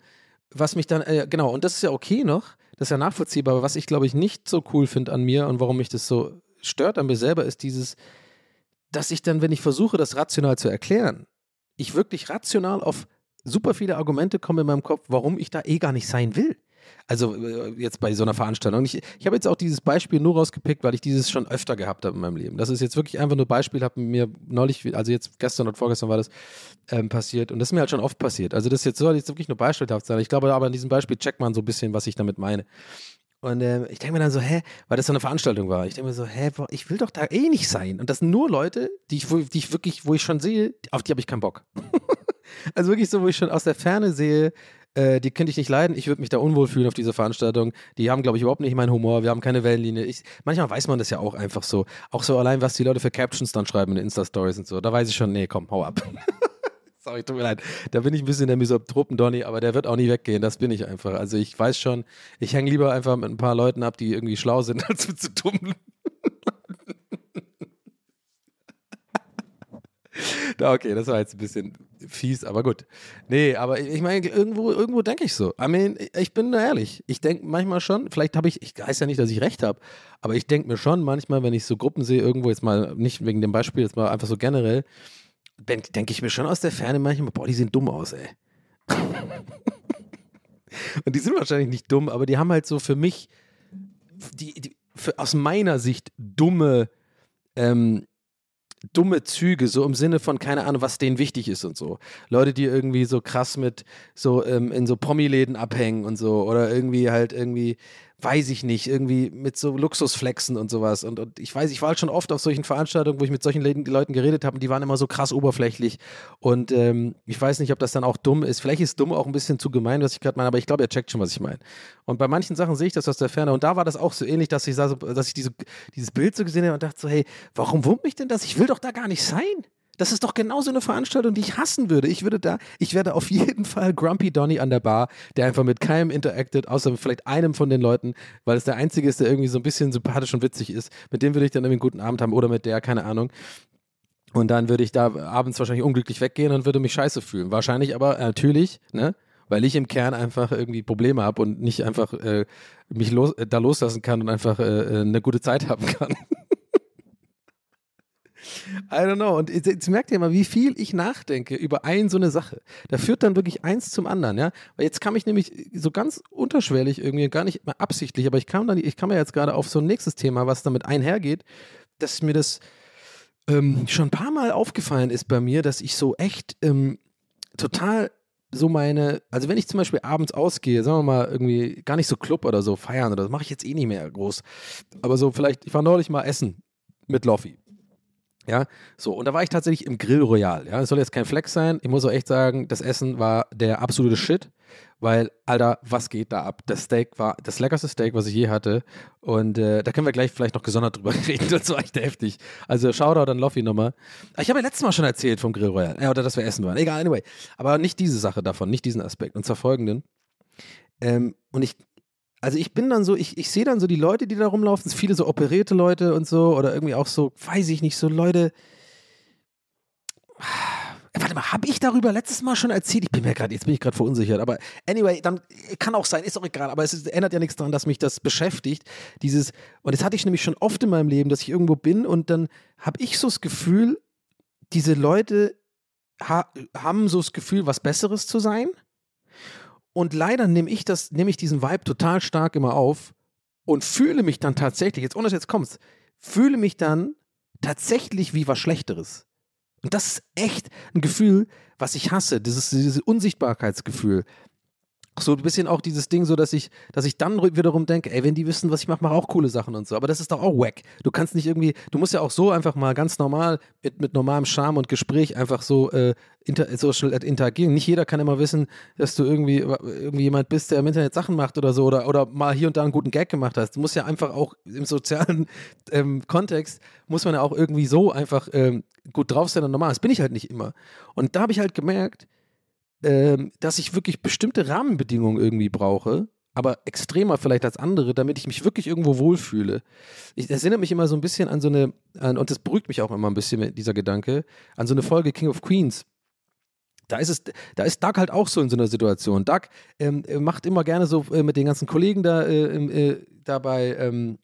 was mich dann, äh, genau, und das ist ja okay noch, das ist ja nachvollziehbar, aber was ich glaube ich nicht so cool finde an mir und warum mich das so stört an mir selber, ist dieses, dass ich dann, wenn ich versuche, das rational zu erklären, ich wirklich rational auf super viele Argumente komme in meinem Kopf, warum ich da eh gar nicht sein will. Also äh, jetzt bei so einer Veranstaltung. Ich, ich habe jetzt auch dieses Beispiel nur rausgepickt, weil ich dieses schon öfter gehabt habe in meinem Leben. Das ist jetzt wirklich einfach nur Beispiel, habe mir neulich, also jetzt gestern und vorgestern war das ähm, passiert und das ist mir halt schon oft passiert. Also das jetzt soll jetzt wirklich nur beispielhaft sein. Ich glaube aber an diesem Beispiel checkt man so ein bisschen, was ich damit meine. Und äh, ich denke mir dann so, hä, weil das so eine Veranstaltung war. Ich denke mir so, hä, ich will doch da eh nicht sein. Und das sind nur Leute, die ich, die ich wirklich, wo ich schon sehe, auf die habe ich keinen Bock. [LAUGHS] also wirklich so, wo ich schon aus der Ferne sehe, äh, die könnte ich nicht leiden. Ich würde mich da unwohl fühlen auf dieser Veranstaltung. Die haben, glaube ich, überhaupt nicht meinen Humor. Wir haben keine Wellenlinie. Ich, manchmal weiß man das ja auch einfach so. Auch so allein, was die Leute für Captions dann schreiben in Insta-Stories und so. Da weiß ich schon, nee, komm, hau ab. [LAUGHS] Sorry, tut mir leid. Da bin ich ein bisschen der Misotropen-Donny, aber der wird auch nie weggehen. Das bin ich einfach. Also ich weiß schon, ich hänge lieber einfach mit ein paar Leuten ab, die irgendwie schlau sind, [LAUGHS] als mit so dummen Da, [LAUGHS] okay, das war jetzt ein bisschen fies, aber gut. Nee, aber ich meine, irgendwo, irgendwo denke ich so. I mean, ich bin da ehrlich. Ich denke manchmal schon, vielleicht habe ich, ich weiß ja nicht, dass ich recht habe, aber ich denke mir schon manchmal, wenn ich so Gruppen sehe, irgendwo jetzt mal, nicht wegen dem Beispiel, jetzt mal einfach so generell, denke ich mir schon aus der Ferne manchmal, boah, die sehen dumm aus, ey. [LAUGHS] Und die sind wahrscheinlich nicht dumm, aber die haben halt so für mich, die, die für, aus meiner Sicht dumme, ähm, dumme Züge, so im Sinne von, keine Ahnung, was denen wichtig ist und so. Leute, die irgendwie so krass mit so ähm, in so Promi-Läden abhängen und so oder irgendwie halt irgendwie weiß ich nicht, irgendwie mit so Luxusflexen und sowas. Und, und ich weiß, ich war halt schon oft auf solchen Veranstaltungen, wo ich mit solchen Leuten geredet habe und die waren immer so krass oberflächlich. Und ähm, ich weiß nicht, ob das dann auch dumm ist. Vielleicht ist dumm auch ein bisschen zu gemein, was ich gerade meine, aber ich glaube, er checkt schon, was ich meine. Und bei manchen Sachen sehe ich das aus der Ferne. Und da war das auch so ähnlich, dass ich, sah, dass ich diese, dieses Bild so gesehen habe und dachte so, hey, warum wurmt mich denn das? Ich will doch da gar nicht sein. Das ist doch genauso eine Veranstaltung, die ich hassen würde. Ich würde da, ich werde auf jeden Fall Grumpy Donny an der Bar, der einfach mit keinem interacted, außer vielleicht einem von den Leuten, weil es der einzige ist, der irgendwie so ein bisschen sympathisch und witzig ist. Mit dem würde ich dann irgendwie einen guten Abend haben oder mit der, keine Ahnung. Und dann würde ich da abends wahrscheinlich unglücklich weggehen und würde mich scheiße fühlen. Wahrscheinlich aber äh, natürlich, ne? Weil ich im Kern einfach irgendwie Probleme habe und nicht einfach äh, mich los, äh, da loslassen kann und einfach äh, äh eine gute Zeit haben kann. [LAUGHS] I don't know. Und jetzt, merkt ihr mal, wie viel ich nachdenke über ein so eine Sache. Da führt dann wirklich eins zum anderen, ja. Weil jetzt kam ich nämlich so ganz unterschwellig irgendwie, gar nicht mal absichtlich, aber ich kam dann, ich kam ja jetzt gerade auf so ein nächstes Thema, was damit einhergeht, dass mir das ähm, schon ein paar Mal aufgefallen ist bei mir, dass ich so echt ähm, total so meine, also wenn ich zum Beispiel abends ausgehe, sagen wir mal irgendwie gar nicht so Club oder so feiern oder das mache ich jetzt eh nicht mehr groß, aber so vielleicht, ich war neulich mal essen mit Loffi ja, so, und da war ich tatsächlich im Grill Royal. Ja, es soll jetzt kein Flex sein. Ich muss auch echt sagen, das Essen war der absolute Shit, weil, Alter, was geht da ab? Das Steak war das leckerste Steak, was ich je hatte. Und äh, da können wir gleich vielleicht noch gesondert drüber [LAUGHS] reden. Das war echt heftig. Also, Shoutout an Loffi nochmal. Ich habe ja letztes Mal schon erzählt vom Grill Royal. Ja, oder dass wir essen waren. Egal, anyway. Aber nicht diese Sache davon, nicht diesen Aspekt. Und zwar folgenden. Ähm, und ich, also ich bin dann so, ich, ich sehe dann so die Leute, die da rumlaufen, viele so operierte Leute und so, oder irgendwie auch so, weiß ich nicht, so Leute. Äh, warte mal, habe ich darüber letztes Mal schon erzählt? Ich bin mir gerade, jetzt bin ich gerade verunsichert, aber anyway, dann kann auch sein, ist auch egal, aber es ist, ändert ja nichts daran, dass mich das beschäftigt. Dieses, und das hatte ich nämlich schon oft in meinem Leben, dass ich irgendwo bin und dann habe ich so das Gefühl, diese Leute ha haben so das Gefühl, was Besseres zu sein und leider nehme ich das, nehme ich diesen Vibe total stark immer auf und fühle mich dann tatsächlich, jetzt ohne dass jetzt kommst, fühle mich dann tatsächlich wie was Schlechteres. Und das ist echt ein Gefühl, was ich hasse, dieses, dieses Unsichtbarkeitsgefühl. So ein bisschen auch dieses Ding, so dass ich, dass ich dann wiederum denke, ey, wenn die wissen, was ich mache, mache auch coole Sachen und so. Aber das ist doch auch wack. Du kannst nicht irgendwie, du musst ja auch so einfach mal ganz normal mit, mit normalem Charme und Gespräch einfach so äh, inter, social interagieren. Nicht jeder kann immer wissen, dass du irgendwie, irgendwie jemand bist, der im Internet Sachen macht oder so oder, oder mal hier und da einen guten Gag gemacht hast. Du musst ja einfach auch im sozialen [LAUGHS] ähm, Kontext, muss man ja auch irgendwie so einfach ähm, gut drauf sein und normal. Das bin ich halt nicht immer. Und da habe ich halt gemerkt, ähm, dass ich wirklich bestimmte Rahmenbedingungen irgendwie brauche, aber extremer vielleicht als andere, damit ich mich wirklich irgendwo wohlfühle. Ich erinnere mich immer so ein bisschen an so eine, an, und das beruhigt mich auch immer ein bisschen mit dieser Gedanke, an so eine Folge King of Queens. Da ist es, da ist Doug halt auch so in so einer Situation. Doug ähm, macht immer gerne so äh, mit den ganzen Kollegen da äh, äh, dabei ähm,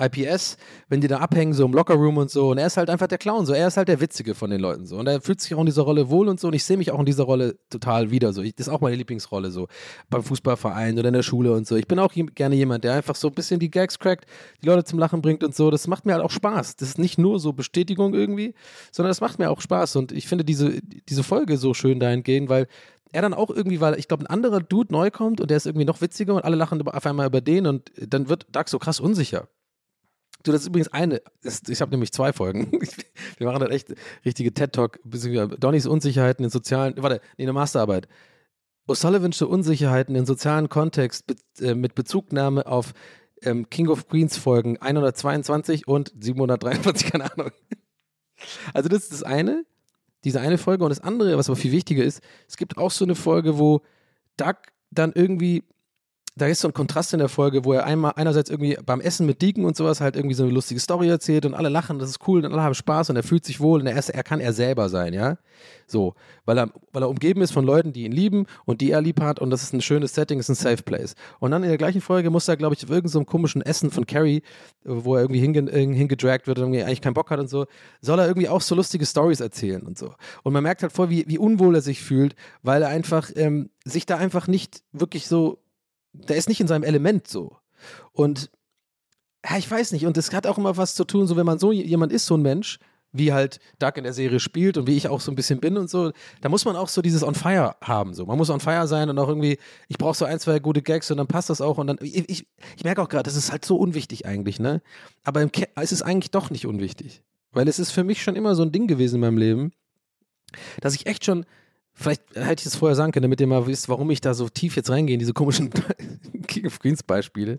IPS, wenn die da abhängen, so im Lockerroom und so. Und er ist halt einfach der Clown, so. Er ist halt der Witzige von den Leuten, so. Und er fühlt sich auch in dieser Rolle wohl und so. Und ich sehe mich auch in dieser Rolle total wieder, so. Ich, das ist auch meine Lieblingsrolle, so. Beim Fußballverein oder in der Schule und so. Ich bin auch gerne jemand, der einfach so ein bisschen die Gags crackt, die Leute zum Lachen bringt und so. Das macht mir halt auch Spaß. Das ist nicht nur so Bestätigung irgendwie, sondern das macht mir auch Spaß. Und ich finde diese, diese Folge so schön dahingehend, weil er dann auch irgendwie, weil ich glaube, ein anderer Dude neu kommt und der ist irgendwie noch witziger und alle lachen auf einmal über den und dann wird Doug so krass unsicher. Du, das ist übrigens eine. Ich habe nämlich zwei Folgen. [LAUGHS] Wir machen halt echt richtige TED-Talk, Donnys Unsicherheiten in sozialen, warte, nee, eine Masterarbeit. O'Sullivansche Unsicherheiten in sozialen Kontext äh, mit Bezugnahme auf ähm, King of Queens Folgen 122 und 743, [LAUGHS] keine Ahnung. Also das ist das eine, diese eine Folge. Und das andere, was aber viel wichtiger ist, es gibt auch so eine Folge, wo Doug dann irgendwie da ist so ein Kontrast in der Folge, wo er einmal einerseits irgendwie beim Essen mit Deacon und sowas halt irgendwie so eine lustige Story erzählt und alle lachen, das ist cool und alle haben Spaß und er fühlt sich wohl und er, ist, er kann er selber sein, ja. So, weil er, weil er umgeben ist von Leuten, die ihn lieben und die er lieb hat und das ist ein schönes Setting, ist ein Safe Place. Und dann in der gleichen Folge muss er, glaube ich, auf irgendeinem so komischen Essen von Carrie, wo er irgendwie hinge, hingedragt wird und irgendwie eigentlich keinen Bock hat und so, soll er irgendwie auch so lustige Stories erzählen und so. Und man merkt halt voll, wie, wie unwohl er sich fühlt, weil er einfach ähm, sich da einfach nicht wirklich so der ist nicht in seinem Element so. Und ja, ich weiß nicht, und das hat auch immer was zu tun, so wenn man so jemand ist, so ein Mensch, wie halt Doug in der Serie spielt und wie ich auch so ein bisschen bin und so, da muss man auch so dieses On Fire haben. So. Man muss On Fire sein und auch irgendwie, ich brauche so ein, zwei gute Gags und dann passt das auch. Und dann, ich, ich, ich merke auch gerade, das ist halt so unwichtig eigentlich, ne? Aber im es ist eigentlich doch nicht unwichtig. Weil es ist für mich schon immer so ein Ding gewesen in meinem Leben, dass ich echt schon Vielleicht hätte ich es vorher sagen können, damit ihr mal wisst, warum ich da so tief jetzt reingehe in diese komischen [LAUGHS] King of Queens Beispiele.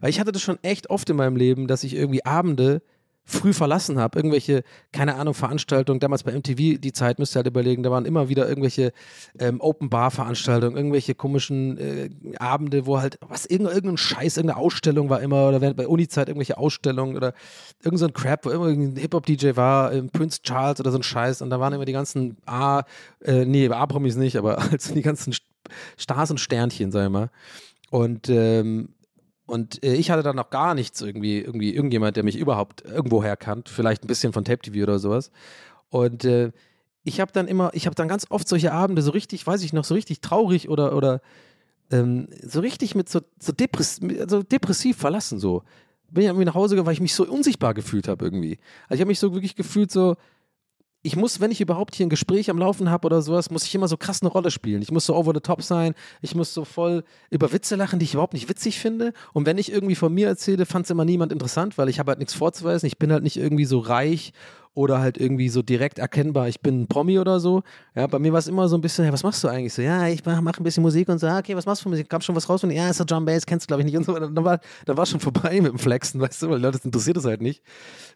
Weil ich hatte das schon echt oft in meinem Leben, dass ich irgendwie Abende früh verlassen habe. Irgendwelche, keine Ahnung, Veranstaltungen, damals bei MTV, die Zeit müsst ihr halt überlegen, da waren immer wieder irgendwelche ähm, Open-Bar-Veranstaltungen, irgendwelche komischen äh, Abende, wo halt, was, irgendein Scheiß, irgendeine Ausstellung war immer, oder bei Uni-Zeit irgendwelche Ausstellungen oder irgend so Crap, wo immer ein Hip-Hop-DJ war, äh, Prince Charles oder so ein Scheiß und da waren immer die ganzen A, äh, nee, A-Promis nicht, aber [LAUGHS] also die ganzen Stars und Sternchen, sag ich mal. Und ähm, und äh, ich hatte dann noch gar nichts irgendwie, irgendwie irgendjemand, der mich überhaupt irgendwoher kannt, vielleicht ein bisschen von Tape TV oder sowas. Und äh, ich habe dann immer, ich habe dann ganz oft solche Abende so richtig, weiß ich noch, so richtig traurig oder, oder ähm, so richtig mit so, so, depress so depressiv verlassen so. Bin ich irgendwie nach Hause gegangen, weil ich mich so unsichtbar gefühlt habe irgendwie. Also ich habe mich so wirklich gefühlt so, ich muss, wenn ich überhaupt hier ein Gespräch am Laufen habe oder sowas, muss ich immer so krass eine Rolle spielen. Ich muss so over the top sein, ich muss so voll über Witze lachen, die ich überhaupt nicht witzig finde. Und wenn ich irgendwie von mir erzähle, fand es immer niemand interessant, weil ich habe halt nichts vorzuweisen. Ich bin halt nicht irgendwie so reich oder halt irgendwie so direkt erkennbar, ich bin ein Promi oder so. Ja, bei mir war es immer so ein bisschen, ja, was machst du eigentlich so? Ja, ich mache mach ein bisschen Musik und so, ah, okay, was machst du für Musik? Kam schon was raus? Und ja, ist der Drum Bass, kennst du glaube ich nicht und so. Dann war, dann war schon vorbei mit dem Flexen, weißt du, weil Leute, das interessiert es halt nicht.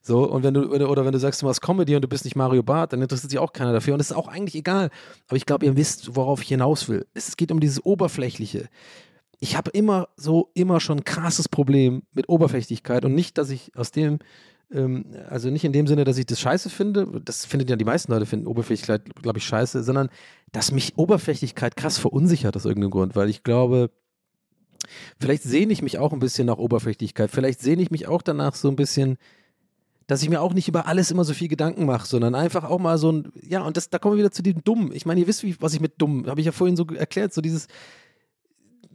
So, und wenn du, oder wenn du sagst, du machst Comedy und du bist nicht Mario Barth, dann interessiert sich auch keiner dafür. Und das ist auch eigentlich egal. Aber ich glaube, ihr wisst, worauf ich hinaus will. Es geht um dieses Oberflächliche ich habe immer so, immer schon ein krasses Problem mit Oberflächlichkeit und nicht, dass ich aus dem ähm, also nicht in dem Sinne, dass ich das scheiße finde, das findet ja die meisten Leute finden Oberflächlichkeit, glaube ich, scheiße, sondern dass mich Oberflächlichkeit krass verunsichert aus irgendeinem Grund, weil ich glaube, vielleicht sehne ich mich auch ein bisschen nach Oberflächlichkeit, vielleicht sehne ich mich auch danach so ein bisschen, dass ich mir auch nicht über alles immer so viel Gedanken mache, sondern einfach auch mal so ein, ja, und das, da kommen wir wieder zu dem Dumm. Ich meine, ihr wisst, wie, was ich mit Dumm, habe ich ja vorhin so erklärt, so dieses,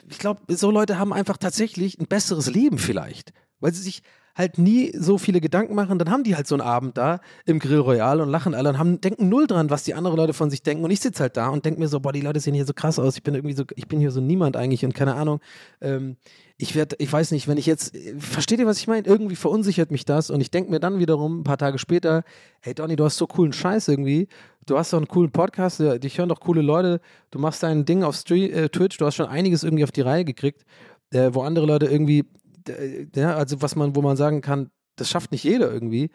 ich glaube, so Leute haben einfach tatsächlich ein besseres Leben vielleicht, weil sie sich halt nie so viele Gedanken machen, dann haben die halt so einen Abend da im Grill Royal und lachen alle und haben, denken null dran, was die anderen Leute von sich denken. Und ich sitze halt da und denke mir so, boah, die Leute sehen hier so krass aus. Ich bin irgendwie so, ich bin hier so niemand eigentlich und keine Ahnung. Ähm, ich werde, ich weiß nicht, wenn ich jetzt, versteht ihr, was ich meine? Irgendwie verunsichert mich das und ich denke mir dann wiederum ein paar Tage später, hey Donny, du hast so coolen Scheiß irgendwie. Du hast doch einen coolen Podcast, dich hören doch coole Leute. Du machst dein Ding auf Street, äh, Twitch, du hast schon einiges irgendwie auf die Reihe gekriegt, äh, wo andere Leute irgendwie ja, also was man, wo man sagen kann, das schafft nicht jeder irgendwie.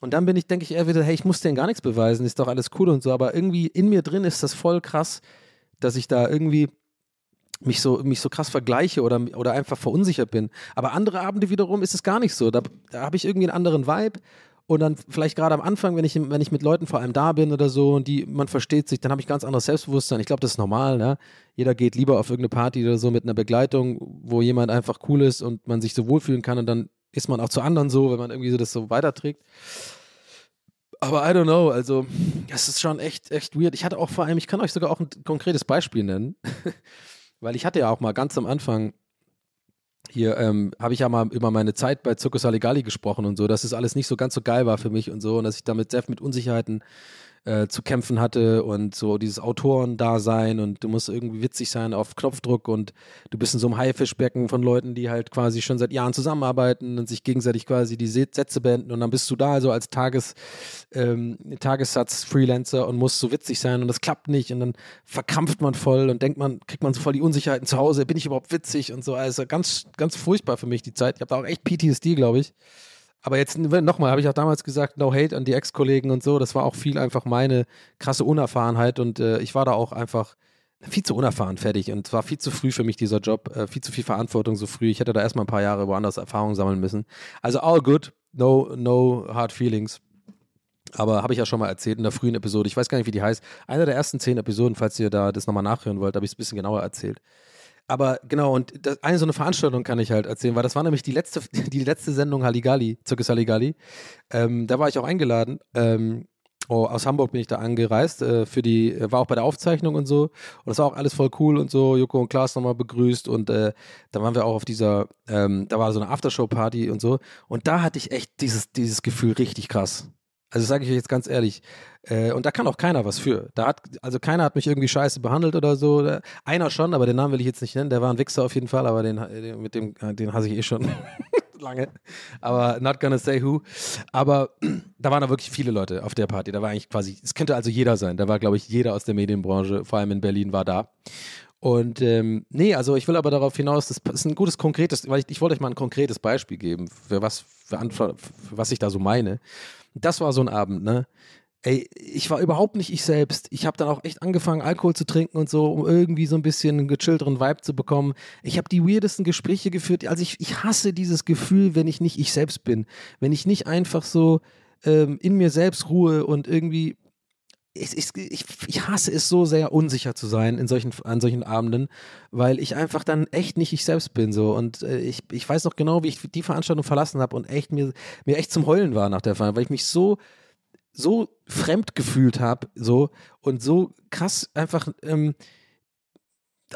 Und dann bin ich, denke ich eher wieder, hey, ich muss denen gar nichts beweisen, ist doch alles cool und so, aber irgendwie in mir drin ist das voll krass, dass ich da irgendwie mich so, mich so krass vergleiche oder, oder einfach verunsichert bin. Aber andere Abende wiederum ist es gar nicht so. Da, da habe ich irgendwie einen anderen Vibe und dann vielleicht gerade am Anfang, wenn ich, wenn ich mit Leuten vor allem da bin oder so und die, man versteht sich, dann habe ich ganz anderes Selbstbewusstsein. Ich glaube, das ist normal, ne? Jeder geht lieber auf irgendeine Party oder so mit einer Begleitung, wo jemand einfach cool ist und man sich so wohlfühlen kann und dann ist man auch zu anderen so, wenn man irgendwie so das so weiterträgt. Aber I don't know, also es ist schon echt, echt weird. Ich hatte auch vor allem, ich kann euch sogar auch ein konkretes Beispiel nennen, [LAUGHS] weil ich hatte ja auch mal ganz am Anfang hier ähm, habe ich ja mal über meine Zeit bei Circus Aligali gesprochen und so, dass es alles nicht so ganz so geil war für mich und so und dass ich damit sehr mit Unsicherheiten äh, zu kämpfen hatte und so dieses Autorendasein und du musst irgendwie witzig sein auf Knopfdruck und du bist in so einem Haifischbecken von Leuten, die halt quasi schon seit Jahren zusammenarbeiten und sich gegenseitig quasi die Sätze beenden und dann bist du da so als Tages, ähm, Tagessatz-Freelancer und musst so witzig sein und das klappt nicht und dann verkrampft man voll und denkt man, kriegt man so voll die Unsicherheiten zu Hause, bin ich überhaupt witzig und so, also ganz, ganz furchtbar für mich die Zeit. Ich habe da auch echt PTSD, glaube ich. Aber jetzt nochmal, habe ich auch damals gesagt, no hate an die Ex-Kollegen und so. Das war auch viel einfach meine krasse Unerfahrenheit und äh, ich war da auch einfach viel zu unerfahren, fertig. Und zwar viel zu früh für mich dieser Job, äh, viel zu viel Verantwortung so früh. Ich hätte da erstmal ein paar Jahre woanders Erfahrung sammeln müssen. Also all good, no, no hard feelings. Aber habe ich ja schon mal erzählt in der frühen Episode. Ich weiß gar nicht, wie die heißt. Einer der ersten zehn Episoden, falls ihr da das nochmal nachhören wollt, habe ich es ein bisschen genauer erzählt. Aber genau, und das, eine so eine Veranstaltung kann ich halt erzählen, weil das war nämlich die letzte, [LAUGHS] die letzte Sendung Halligalli, Zirkus Halligalli. Ähm, da war ich auch eingeladen. Ähm, oh, aus Hamburg bin ich da angereist, äh, für die, war auch bei der Aufzeichnung und so. Und das war auch alles voll cool und so. Joko und Klaas nochmal begrüßt und äh, da waren wir auch auf dieser, ähm, da war so eine Aftershow-Party und so. Und da hatte ich echt dieses, dieses Gefühl richtig krass. Also sage ich euch jetzt ganz ehrlich. Äh, und da kann auch keiner was für. Da hat, also keiner hat mich irgendwie scheiße behandelt oder so. Einer schon, aber den Namen will ich jetzt nicht nennen. Der war ein Wichser auf jeden Fall, aber den, mit dem, den hasse ich eh schon [LAUGHS] lange. Aber not gonna say who. Aber da waren da wirklich viele Leute auf der Party. Da war eigentlich quasi, es könnte also jeder sein. Da war, glaube ich, jeder aus der Medienbranche, vor allem in Berlin, war da. Und ähm, nee, also ich will aber darauf hinaus, das ist ein gutes konkretes, weil ich, ich wollte euch mal ein konkretes Beispiel geben, für was, für, für was ich da so meine. Das war so ein Abend, ne? Ey, ich war überhaupt nicht ich selbst. Ich habe dann auch echt angefangen, Alkohol zu trinken und so, um irgendwie so ein bisschen einen gechillteren Vibe zu bekommen. Ich habe die weirdesten Gespräche geführt. Also ich, ich hasse dieses Gefühl, wenn ich nicht ich selbst bin. Wenn ich nicht einfach so ähm, in mir selbst ruhe und irgendwie ich, ich, ich, hasse es so sehr, unsicher zu sein in solchen, an solchen Abenden, weil ich einfach dann echt nicht ich selbst bin. So. Und äh, ich, ich weiß noch genau, wie ich die Veranstaltung verlassen habe und echt mir, mir echt zum Heulen war nach der Feier, weil ich mich so, so fremd gefühlt habe, so und so krass einfach ähm,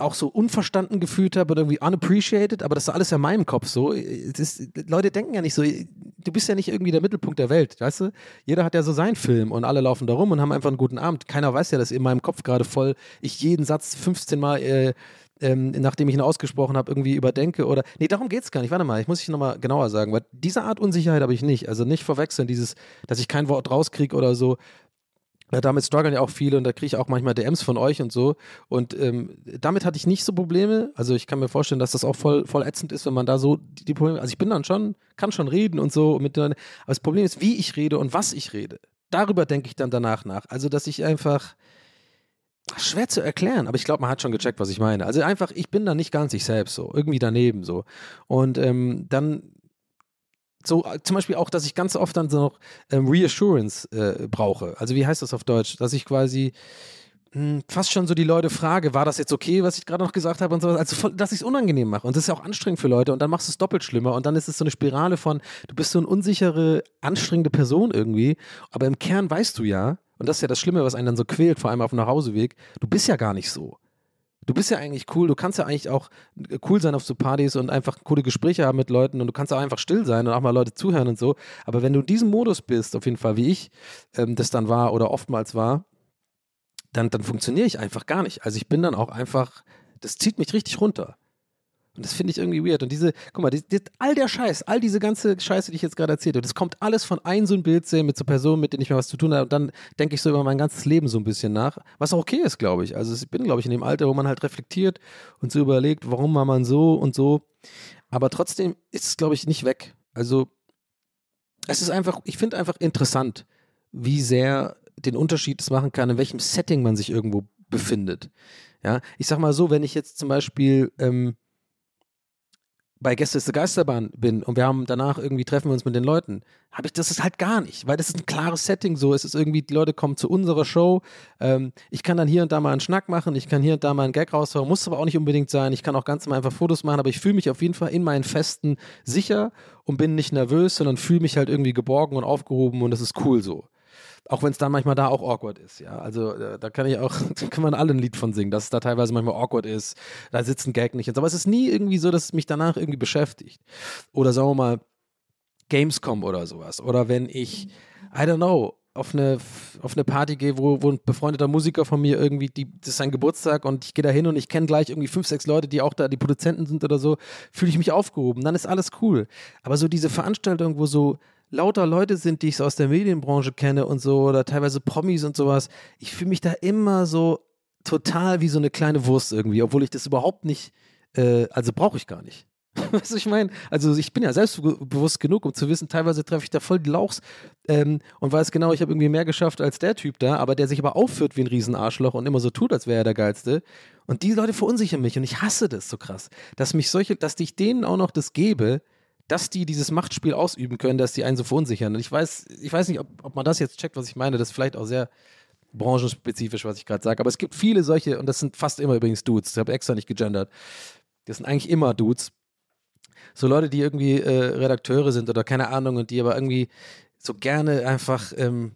auch so unverstanden gefühlt habe oder irgendwie unappreciated, aber das ist alles ja in meinem Kopf so. Das, Leute denken ja nicht so, du bist ja nicht irgendwie der Mittelpunkt der Welt, weißt du? Jeder hat ja so seinen Film und alle laufen da rum und haben einfach einen guten Abend. Keiner weiß ja, dass in meinem Kopf gerade voll ich jeden Satz 15 Mal äh, ähm, nachdem ich ihn ausgesprochen habe, irgendwie überdenke oder. Nee, darum geht es gar nicht. Warte mal, ich muss ich nochmal genauer sagen, weil diese Art Unsicherheit habe ich nicht. Also nicht verwechseln, dieses, dass ich kein Wort rauskriege oder so. Ja, damit strugglen ja auch viele und da kriege ich auch manchmal DMs von euch und so. Und ähm, damit hatte ich nicht so Probleme. Also ich kann mir vorstellen, dass das auch voll, voll ätzend ist, wenn man da so die, die Probleme. Also ich bin dann schon, kann schon reden und so. Mit, aber das Problem ist, wie ich rede und was ich rede. Darüber denke ich dann danach nach. Also, dass ich einfach. Schwer zu erklären, aber ich glaube, man hat schon gecheckt, was ich meine. Also einfach, ich bin da nicht ganz ich selbst so, irgendwie daneben so. Und ähm, dann so zum Beispiel auch, dass ich ganz oft dann so noch ähm, Reassurance äh, brauche. Also wie heißt das auf Deutsch? Dass ich quasi mh, hm, fast schon so die Leute frage, war das jetzt okay, was ich gerade noch gesagt habe und so, also voll, dass ich es unangenehm mache. Und das ist ja auch anstrengend für Leute und dann machst du es doppelt schlimmer und dann ist es so eine Spirale von, du bist so eine unsichere, anstrengende Person irgendwie, aber im Kern weißt du ja, und das ist ja das Schlimme, was einen dann so quält, vor allem auf dem Nachhauseweg, du bist ja gar nicht so du bist ja eigentlich cool, du kannst ja eigentlich auch cool sein auf so Partys und einfach coole Gespräche haben mit Leuten und du kannst auch einfach still sein und auch mal Leute zuhören und so. Aber wenn du in diesem Modus bist, auf jeden Fall wie ich ähm, das dann war oder oftmals war, dann, dann funktioniere ich einfach gar nicht. Also ich bin dann auch einfach, das zieht mich richtig runter. Und das finde ich irgendwie weird. Und diese, guck mal, die, die, all der Scheiß, all diese ganze Scheiße, die ich jetzt gerade erzählt habe, das kommt alles von einem so ein Bild sehen mit so Personen, mit denen ich mehr was zu tun habe. Und dann denke ich so über mein ganzes Leben so ein bisschen nach. Was auch okay ist, glaube ich. Also ich bin, glaube ich, in dem Alter, wo man halt reflektiert und so überlegt, warum war man so und so. Aber trotzdem ist es, glaube ich, nicht weg. Also es ist einfach, ich finde einfach interessant, wie sehr den Unterschied es machen kann, in welchem Setting man sich irgendwo befindet. Ja, ich sag mal so, wenn ich jetzt zum Beispiel ähm, bei Gäste ist Geisterbahn bin und wir haben danach irgendwie treffen wir uns mit den Leuten, habe ich das ist halt gar nicht, weil das ist ein klares Setting so. Es ist irgendwie, die Leute kommen zu unserer Show. Ähm, ich kann dann hier und da mal einen Schnack machen, ich kann hier und da mal einen Gag raushauen, muss aber auch nicht unbedingt sein. Ich kann auch ganz einfach Fotos machen, aber ich fühle mich auf jeden Fall in meinen Festen sicher und bin nicht nervös, sondern fühle mich halt irgendwie geborgen und aufgehoben und das ist cool so. Auch wenn es dann manchmal da auch awkward ist, ja. Also äh, da kann ich auch, [LAUGHS] da kann man alle ein Lied von singen, dass es da teilweise manchmal awkward ist, da sitzt ein Gag nicht. Aber es ist nie irgendwie so, dass es mich danach irgendwie beschäftigt. Oder sagen wir mal, Gamescom oder sowas. Oder wenn ich, I don't know, auf eine, auf eine Party gehe, wo, wo ein befreundeter Musiker von mir irgendwie, die, das ist sein Geburtstag und ich gehe da hin und ich kenne gleich irgendwie fünf, sechs Leute, die auch da die Produzenten sind oder so, fühle ich mich aufgehoben. Dann ist alles cool. Aber so diese Veranstaltung, wo so lauter Leute sind, die ich so aus der Medienbranche kenne und so, oder teilweise Promis und sowas, ich fühle mich da immer so total wie so eine kleine Wurst irgendwie, obwohl ich das überhaupt nicht, äh, also brauche ich gar nicht. [LAUGHS] Weißt du, ich meine, also ich bin ja selbstbewusst genug, um zu wissen, teilweise treffe ich da voll die Lauchs ähm, und weiß genau, ich habe irgendwie mehr geschafft als der Typ da, aber der sich aber aufführt wie ein Riesenarschloch und immer so tut, als wäre er der Geilste. Und die Leute verunsichern mich und ich hasse das so krass, dass mich solche, dass ich denen auch noch das gebe, dass die dieses Machtspiel ausüben können, dass die einen so verunsichern. Und ich weiß, ich weiß nicht, ob, ob man das jetzt checkt, was ich meine. Das ist vielleicht auch sehr branchenspezifisch, was ich gerade sage. Aber es gibt viele solche, und das sind fast immer übrigens Dudes. Ich habe extra nicht gegendert. Das sind eigentlich immer Dudes. So Leute, die irgendwie äh, Redakteure sind oder keine Ahnung und die aber irgendwie so gerne einfach, ähm,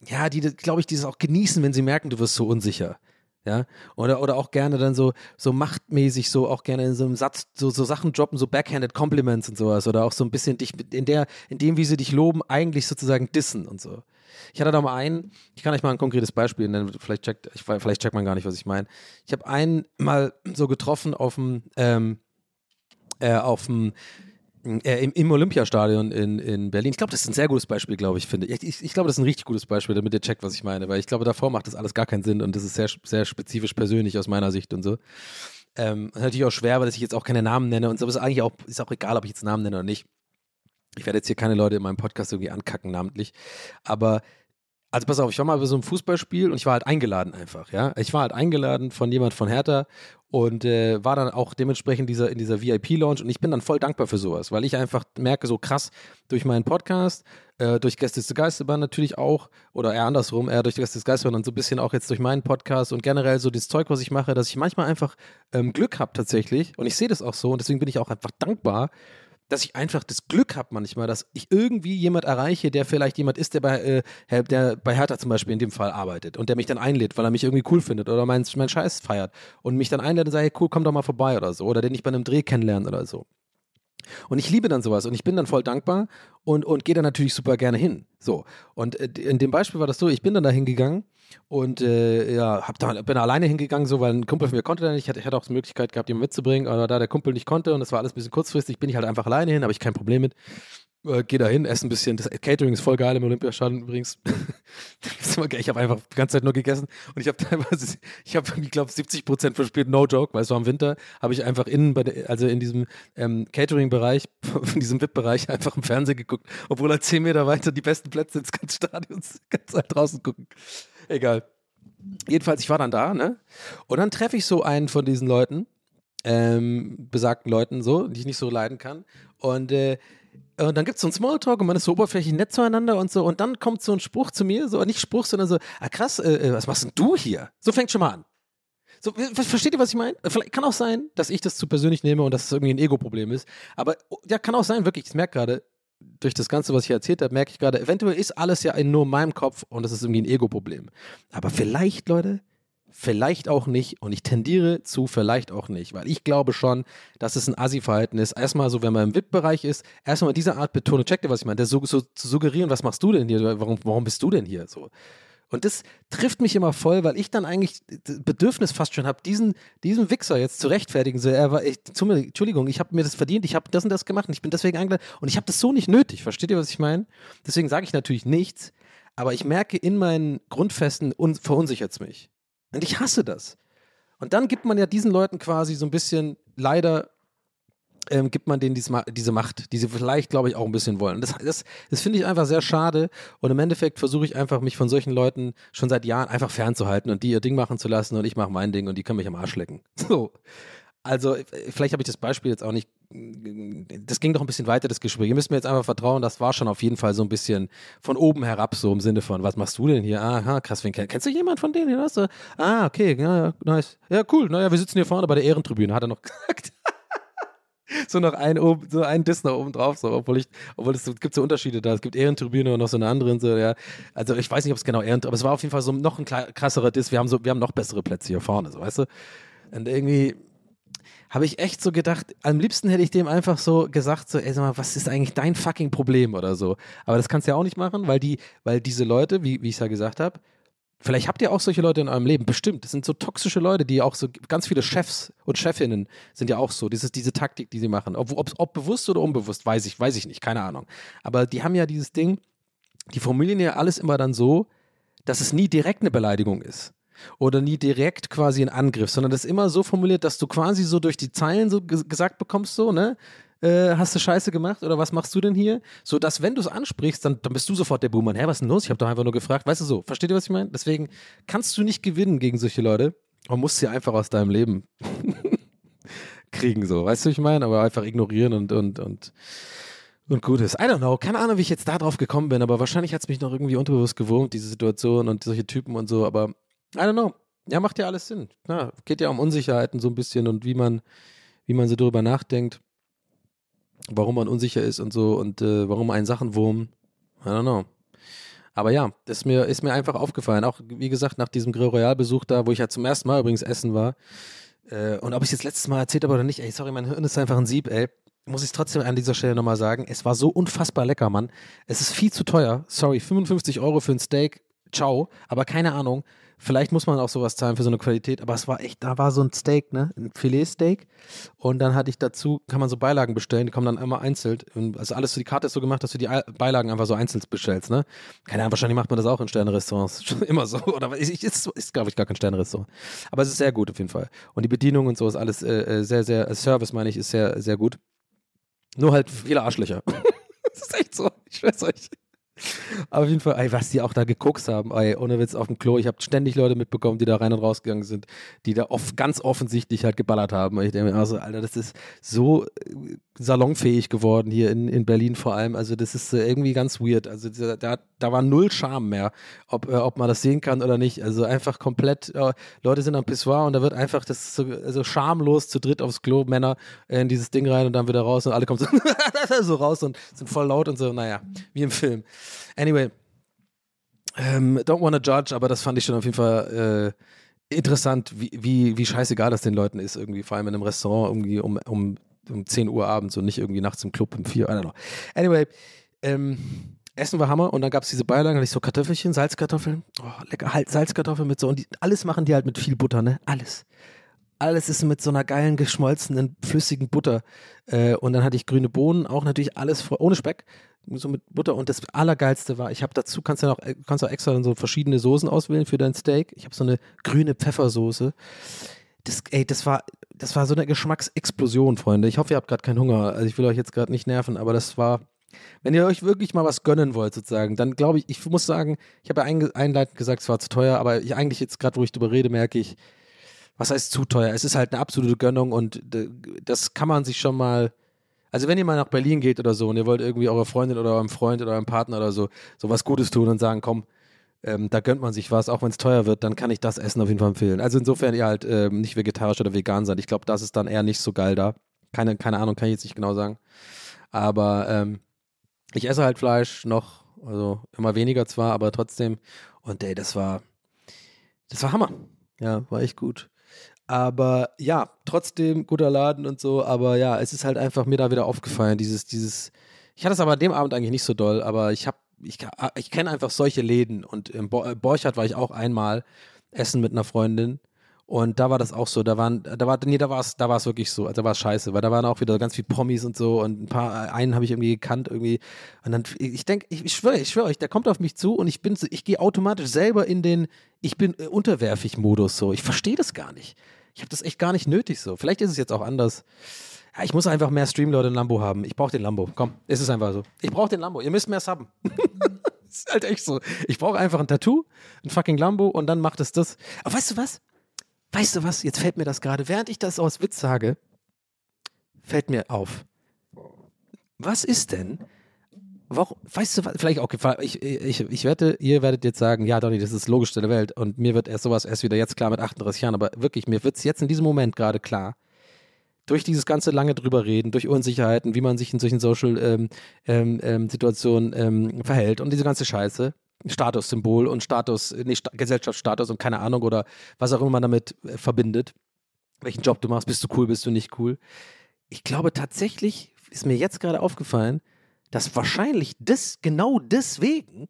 ja, die, glaube ich, dieses auch genießen, wenn sie merken, du wirst so unsicher ja, oder, oder auch gerne dann so, so machtmäßig so auch gerne in so einem Satz so, so Sachen droppen, so backhanded Compliments und sowas oder auch so ein bisschen dich in der, in dem, wie sie dich loben, eigentlich sozusagen dissen und so. Ich hatte da mal einen, ich kann euch mal ein konkretes Beispiel nennen, vielleicht checkt, ich, vielleicht checkt man gar nicht, was ich meine. Ich habe einen mal so getroffen auf dem, ähm, äh, auf dem äh, im, im, Olympiastadion in, in Berlin. Ich glaube, das ist ein sehr gutes Beispiel, glaube ich, finde ich. Ich, ich glaube, das ist ein richtig gutes Beispiel, damit ihr checkt, was ich meine, weil ich glaube, davor macht das alles gar keinen Sinn und das ist sehr, sehr spezifisch persönlich aus meiner Sicht und so. Ähm, natürlich auch schwer, weil ich jetzt auch keine Namen nenne und so, aber ist eigentlich auch, ist auch egal, ob ich jetzt Namen nenne oder nicht. Ich werde jetzt hier keine Leute in meinem Podcast irgendwie ankacken, namentlich. Aber also pass auf, ich war mal bei so einem Fußballspiel und ich war halt eingeladen einfach, ja. Ich war halt eingeladen von jemand von Hertha und äh, war dann auch dementsprechend dieser, in dieser VIP-Lounge und ich bin dann voll dankbar für sowas, weil ich einfach merke, so krass durch meinen Podcast, äh, durch Gäste des Geisterbahn natürlich auch, oder eher andersrum, eher durch Gäste des Geisterbahn und so ein bisschen auch jetzt durch meinen Podcast und generell so das Zeug, was ich mache, dass ich manchmal einfach ähm, Glück habe tatsächlich und ich sehe das auch so und deswegen bin ich auch einfach dankbar, dass ich einfach das Glück habe manchmal, dass ich irgendwie jemand erreiche, der vielleicht jemand ist, der bei, äh, der bei Hertha zum Beispiel in dem Fall arbeitet und der mich dann einlädt, weil er mich irgendwie cool findet oder meinen mein Scheiß feiert und mich dann einlädt und sagt, hey cool, komm doch mal vorbei oder so oder den ich bei einem Dreh kennenlernen oder so. Und ich liebe dann sowas und ich bin dann voll dankbar und, und gehe da natürlich super gerne hin. So. Und äh, in dem Beispiel war das so, ich bin dann da hingegangen und äh, ja, hab da, bin alleine hingegangen, so, weil ein Kumpel von mir konnte da nicht. Ich hatte, ich hatte auch die Möglichkeit gehabt, jemanden mitzubringen, aber da der Kumpel nicht konnte und das war alles ein bisschen kurzfristig, bin ich halt einfach alleine hin, habe ich kein Problem mit äh, geh da hin, esse ein bisschen. Das Catering ist voll geil im Olympiastadion übrigens. [LAUGHS] ich habe einfach die ganze Zeit nur gegessen und ich habe [LAUGHS] teilweise, ich habe, ich glaube, 70 Prozent verspielt, no joke, weil es war im Winter, habe ich einfach innen, bei der, also in diesem ähm, Catering-Bereich, [LAUGHS] in diesem VIP-Bereich einfach im Fernsehen geguckt, obwohl er 10 Meter weiter die besten Plätze des ganzen Stadions ganz halt draußen gucken. Egal. Jedenfalls, ich war dann da, ne? Und dann treffe ich so einen von diesen Leuten, ähm, besagten Leuten so, die ich nicht so leiden kann. Und äh, und dann gibt es so einen Smalltalk und man ist so oberflächlich nett zueinander und so. Und dann kommt so ein Spruch zu mir, so nicht Spruch, sondern so, ah krass, äh, äh was machst denn du hier? So fängt schon mal an. So, versteht ihr, was ich meine? Vielleicht kann auch sein, dass ich das zu persönlich nehme und dass es irgendwie ein Ego-Problem ist. Aber oh, ja, kann auch sein, wirklich. Ich merke gerade, durch das Ganze, was ich erzählt habe, merke ich gerade, eventuell ist alles ja nur in meinem Kopf und das ist irgendwie ein Ego-Problem. Aber vielleicht, Leute, vielleicht auch nicht und ich tendiere zu vielleicht auch nicht, weil ich glaube schon, dass es ein Assi-Verhalten ist. Erstmal so, wenn man im VIP-Bereich ist, erstmal diese Art Betonung, check dir, was ich meine, der so, so zu suggerieren, was machst du denn hier, warum, warum bist du denn hier so? Und das trifft mich immer voll, weil ich dann eigentlich Bedürfnis fast schon habe, diesen, diesen Wichser jetzt zu rechtfertigen. So, er war, ich, Entschuldigung, ich habe mir das verdient, ich habe das und das gemacht und ich bin deswegen eingeladen und ich habe das so nicht nötig. Versteht ihr, was ich meine? Deswegen sage ich natürlich nichts, aber ich merke in meinen Grundfesten verunsichert es mich. Und ich hasse das. Und dann gibt man ja diesen Leuten quasi so ein bisschen, leider ähm, gibt man denen diese, diese Macht, die sie vielleicht, glaube ich, auch ein bisschen wollen. Das, das, das finde ich einfach sehr schade. Und im Endeffekt versuche ich einfach, mich von solchen Leuten schon seit Jahren einfach fernzuhalten und die ihr Ding machen zu lassen und ich mache mein Ding und die können mich am Arsch lecken. [LAUGHS] So. Also, vielleicht habe ich das Beispiel jetzt auch nicht. Das ging doch ein bisschen weiter, das Gespräch. Ihr müsst mir jetzt einfach vertrauen, das war schon auf jeden Fall so ein bisschen von oben herab, so im Sinne von, was machst du denn hier? Aha, krass, wen, kennst du jemanden von denen? Hast du? Ah, okay, ja, nice. Ja, cool. Naja, wir sitzen hier vorne bei der Ehrentribüne, hat er noch [LAUGHS] gesagt. so noch ein so ein Diss nach oben drauf, so, obwohl ich, obwohl es gibt so Unterschiede da. Es gibt Ehrentribüne und noch so eine andere, so, ja. Also ich weiß nicht, ob es genau Ehren, aber es war auf jeden Fall so noch ein krasserer Diss. Wir haben so, wir haben noch bessere Plätze hier vorne, so, weißt du? Und irgendwie, habe ich echt so gedacht, am liebsten hätte ich dem einfach so gesagt, so, ey, sag mal, was ist eigentlich dein fucking Problem oder so. Aber das kannst du ja auch nicht machen, weil die, weil diese Leute, wie, wie ich es ja gesagt habe, Vielleicht habt ihr auch solche Leute in eurem Leben, bestimmt. Das sind so toxische Leute, die auch so, ganz viele Chefs und Chefinnen sind ja auch so. Dieses, diese Taktik, die sie machen. Ob, ob, ob bewusst oder unbewusst, weiß ich, weiß ich nicht, keine Ahnung. Aber die haben ja dieses Ding, die formulieren ja alles immer dann so, dass es nie direkt eine Beleidigung ist. Oder nie direkt quasi in Angriff, sondern das immer so formuliert, dass du quasi so durch die Zeilen so ges- gesagt bekommst, so, ne? Äh, hast du Scheiße gemacht oder was machst du denn hier? So, dass wenn du es ansprichst, dann, dann bist du sofort der Boomer. Hä, was ist denn los? Ich habe doch einfach nur gefragt. Weißt du so, versteht ihr, was ich meine? Deswegen kannst du nicht gewinnen gegen solche Leute und musst sie einfach aus deinem Leben [LAUGHS] kriegen, so. Weißt du, was ich meine? Aber einfach ignorieren und, und, und, und gut ist. I don't know. Keine Ahnung, wie ich jetzt da drauf gekommen bin, aber wahrscheinlich hat es mich noch irgendwie unterbewusst gewurmt, diese Situation und solche Typen und so. Aber I don't know. Ja, macht ja alles Sinn. Ja, geht ja um Unsicherheiten so ein bisschen und wie man, wie man so drüber nachdenkt, warum man unsicher ist und so und äh, warum einen Sachen wurmen. I don't know. Aber ja, das ist mir, ist mir einfach aufgefallen. Auch, wie gesagt, nach diesem Grill Royal-Besuch da, wo ich ja zum ersten Mal übrigens essen war. Äh, und ob ich es jetzt letztes Mal erzählt habe oder nicht, ey, sorry, mein Hirn ist einfach ein Sieb, ey. Muss ich trotzdem an dieser Stelle nochmal sagen. Es war so unfassbar lecker, Mann. Es ist viel zu teuer. Sorry, 55 Euro für ein Steak. Ciao. Aber keine Ahnung. Vielleicht muss man auch sowas zahlen für so eine Qualität, aber es war echt, da war so ein Steak, ne? Ein Filetsteak. Und dann hatte ich dazu, kann man so Beilagen bestellen, die kommen dann immer einzeln. Also alles die Karte ist so gemacht, dass du die Ei- Beilagen einfach so einzeln bestellst, ne? Keine Ahnung, wahrscheinlich macht man das auch in Sternenrestaurants. [LAUGHS] Immer so. Oder ist, ist, ist glaube ich, gar kein Sternenrestaurant. Aber es ist sehr gut auf jeden Fall. Und die Bedienung und so ist alles äh, äh, sehr, sehr, äh, Service meine ich, ist sehr, sehr gut. Nur halt viele Arschlöcher. [LAUGHS] das ist echt so. Ich schwör's euch. Auf jeden Fall, ey, was die auch da geguckt haben, ey, ohne Witz auf dem Klo. Ich habe ständig Leute mitbekommen, die da rein und rausgegangen sind, die da oft, ganz offensichtlich halt geballert haben. Und ich denke mir, also, Alter, das ist so äh, salonfähig geworden hier in, in Berlin vor allem. Also das ist äh, irgendwie ganz weird. Also da, da, war null Charme mehr, ob, äh, ob man das sehen kann oder nicht. Also einfach komplett, äh, Leute sind am Pissoir und da wird einfach das so also schamlos zu dritt aufs Klo, Männer in dieses Ding rein und dann wieder raus und alle kommen so, [LAUGHS] so raus und sind voll laut und so, naja, wie im Film. Anyway, ähm, don't wanna judge, aber das fand ich schon auf jeden Fall äh, interessant, wie, wie, wie scheißegal das den Leuten ist, irgendwie, vor allem in einem Restaurant irgendwie um, um, um 10 Uhr abends und nicht irgendwie nachts im Club um 4 I don't know. Anyway, ähm, Essen war Hammer und dann gab es diese Beilagen, hatte ich so Kartoffelchen, Salzkartoffeln, oh, lecker, halt Salzkartoffeln mit so, und die, alles machen die halt mit viel Butter, ne? Alles. Alles ist mit so einer geilen, geschmolzenen, flüssigen Butter. Äh, und dann hatte ich grüne Bohnen, auch natürlich alles ohne Speck, so mit Butter. Und das Allergeilste war, ich habe dazu, kannst du ja noch, kannst auch extra dann so verschiedene Soßen auswählen für dein Steak. Ich habe so eine grüne Pfeffersoße. Das, ey, das war, das war so eine Geschmacksexplosion, Freunde. Ich hoffe, ihr habt gerade keinen Hunger. Also ich will euch jetzt gerade nicht nerven, aber das war, wenn ihr euch wirklich mal was gönnen wollt, sozusagen, dann glaube ich, ich muss sagen, ich habe ja einleitend gesagt, es war zu teuer, aber ich eigentlich jetzt gerade, wo ich drüber rede, merke ich, was heißt zu teuer? Es ist halt eine absolute Gönnung und das kann man sich schon mal. Also wenn ihr mal nach Berlin geht oder so und ihr wollt irgendwie eurer Freundin oder eurem Freund oder eurem Partner oder so so was Gutes tun und sagen, komm, ähm, da gönnt man sich was, auch wenn es teuer wird, dann kann ich das Essen auf jeden Fall empfehlen. Also insofern ihr halt ähm, nicht vegetarisch oder vegan seid. Ich glaube, das ist dann eher nicht so geil da. Keine, keine Ahnung, kann ich jetzt nicht genau sagen. Aber ähm, ich esse halt Fleisch noch, also immer weniger zwar, aber trotzdem. Und ey, das war, das war Hammer. Ja, war echt gut. Aber ja, trotzdem guter Laden und so. Aber ja, es ist halt einfach mir da wieder aufgefallen, dieses, dieses. Ich hatte es aber an dem Abend eigentlich nicht so doll, aber ich habe, ich, ich kenne einfach solche Läden und im Bo Borchardt war ich auch einmal essen mit einer Freundin. Und da war das auch so, da waren, da war, nee, da war es, da war es wirklich so, da war es scheiße, weil da waren auch wieder ganz viele Promis und so und ein paar, einen habe ich irgendwie gekannt irgendwie. Und dann, ich denke, ich, schwöre, ich schwöre euch, der kommt auf mich zu und ich bin, ich gehe automatisch selber in den, ich bin äh, unterwerfig Modus so. Ich verstehe das gar nicht. Ich habe das echt gar nicht nötig so. Vielleicht ist es jetzt auch anders. Ja, ich muss einfach mehr Streamleute in Lambo haben. Ich brauche den Lambo. Komm, es ist einfach so. Ich brauche den Lambo. Ihr müsst mehr subben. [LAUGHS] ist halt echt so. Ich brauche einfach ein Tattoo, ein fucking Lambo und dann macht es das. Aber weißt du was? Weißt du was? Jetzt fällt mir das gerade. Während ich das aus Witz sage, fällt mir auf. Was ist denn? Warum, weißt du was? Vielleicht auch, ich, ich, ich wette, ihr werdet jetzt sagen, ja, Donny, das ist das Logischste der Welt und mir wird erst sowas erst wieder jetzt klar mit 38 Jahren, aber wirklich, mir wird es jetzt in diesem Moment gerade klar, durch dieses ganze lange drüber reden, durch Unsicherheiten, wie man sich in solchen Social-Situationen ähm, ähm, Situationen, ähm, verhält und diese ganze Scheiße, Statussymbol und Status, nee, Sta Gesellschaftsstatus und keine Ahnung oder was auch immer man damit äh, verbindet, welchen Job du machst, bist du cool, bist du nicht cool. Ich glaube tatsächlich, ist mir jetzt gerade aufgefallen, dass wahrscheinlich das, genau deswegen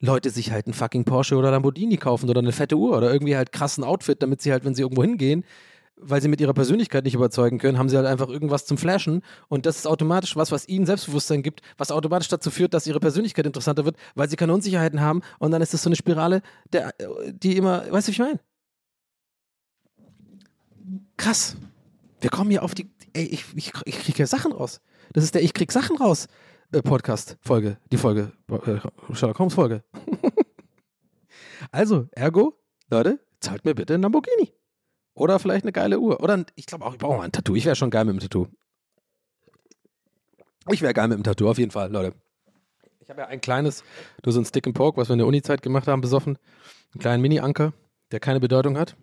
Leute sich halt einen fucking Porsche oder Lamborghini kaufen oder eine fette Uhr oder irgendwie halt krassen Outfit, damit sie halt, wenn sie irgendwo hingehen, weil sie mit ihrer Persönlichkeit nicht überzeugen können, haben sie halt einfach irgendwas zum Flashen und das ist automatisch was, was ihnen Selbstbewusstsein gibt, was automatisch dazu führt, dass ihre Persönlichkeit interessanter wird, weil sie keine Unsicherheiten haben und dann ist das so eine Spirale, der, die immer, weißt du, wie ich meine? Krass. Wir kommen hier auf die, ey, ich, ich, ich kriege ja Sachen raus. Das ist der Ich krieg Sachen raus äh, Podcast-Folge, die Folge, äh, Sherlock Holmes-Folge. [LAUGHS] also, ergo, Leute, zahlt mir bitte ein Lamborghini. Oder vielleicht eine geile Uhr. Oder ich glaube auch, ich brauche mal ein Tattoo. Ich wäre schon geil mit dem Tattoo. Ich wäre geil mit dem Tattoo, auf jeden Fall, Leute. Ich habe ja ein kleines, nur so ein Stick and Poke, was wir in der Uni-Zeit gemacht haben, besoffen. Einen kleinen Mini-Anker, der keine Bedeutung hat.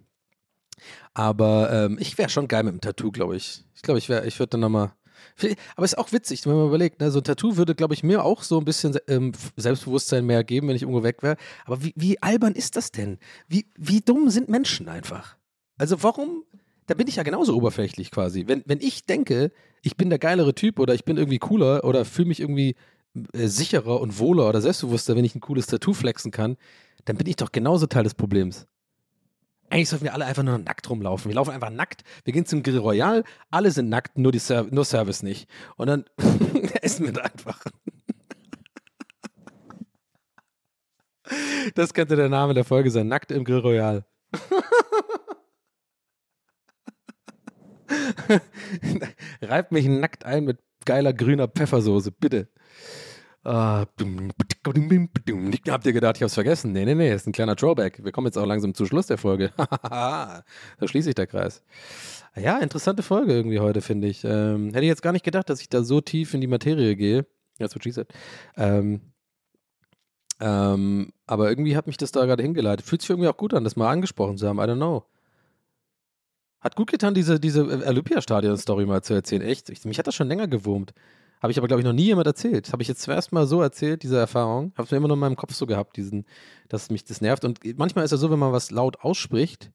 Aber ähm, ich wäre schon geil mit dem Tattoo, glaube ich. Ich glaube, ich ich würde dann nochmal. Aber es ist auch witzig, wenn man überlegt, ne? so ein Tattoo würde, glaube ich, mir auch so ein bisschen ähm, Selbstbewusstsein mehr geben, wenn ich irgendwo weg wäre. Aber wie, wie albern ist das denn? Wie, wie dumm sind Menschen einfach? Also warum, da bin ich ja genauso oberflächlich quasi. Wenn, wenn ich denke, ich bin der geilere Typ oder ich bin irgendwie cooler oder fühle mich irgendwie äh, sicherer und wohler oder selbstbewusster, wenn ich ein cooles Tattoo flexen kann, dann bin ich doch genauso Teil des Problems. Eigentlich sollten wir alle einfach nur nackt rumlaufen. Wir laufen einfach nackt. Wir gehen zum Grill Royal. Alle sind nackt, nur, die Ser nur Service nicht. Und dann [LAUGHS] essen wir da einfach. Das könnte der Name der Folge sein. Nackt im Grill Royal. [LAUGHS] [LAUGHS] Reibt mich nackt ein mit geiler grüner Pfeffersoße, bitte. Uh, habt ihr gedacht, ich hab's vergessen? Nee, nee, nee, ist ein kleiner Drawback. Wir kommen jetzt auch langsam zum Schluss der Folge. [LAUGHS] da schließt sich der Kreis. Ja, interessante Folge irgendwie heute, finde ich. Ähm, hätte ich jetzt gar nicht gedacht, dass ich da so tief in die Materie gehe. That's what she said. Ähm, ähm, aber irgendwie hat mich das da gerade hingeleitet. Fühlt sich irgendwie auch gut an, das mal angesprochen zu haben. I don't know. Hat gut getan, diese, diese Olympiastadion-Story mal zu erzählen. Echt. Ich, mich hat das schon länger gewurmt. Habe ich aber, glaube ich, noch nie jemand erzählt. Habe ich jetzt zuerst mal so erzählt, diese Erfahrung. Habe es mir immer nur in meinem Kopf so gehabt, diesen, dass mich das nervt. Und manchmal ist es so, wenn man was laut ausspricht,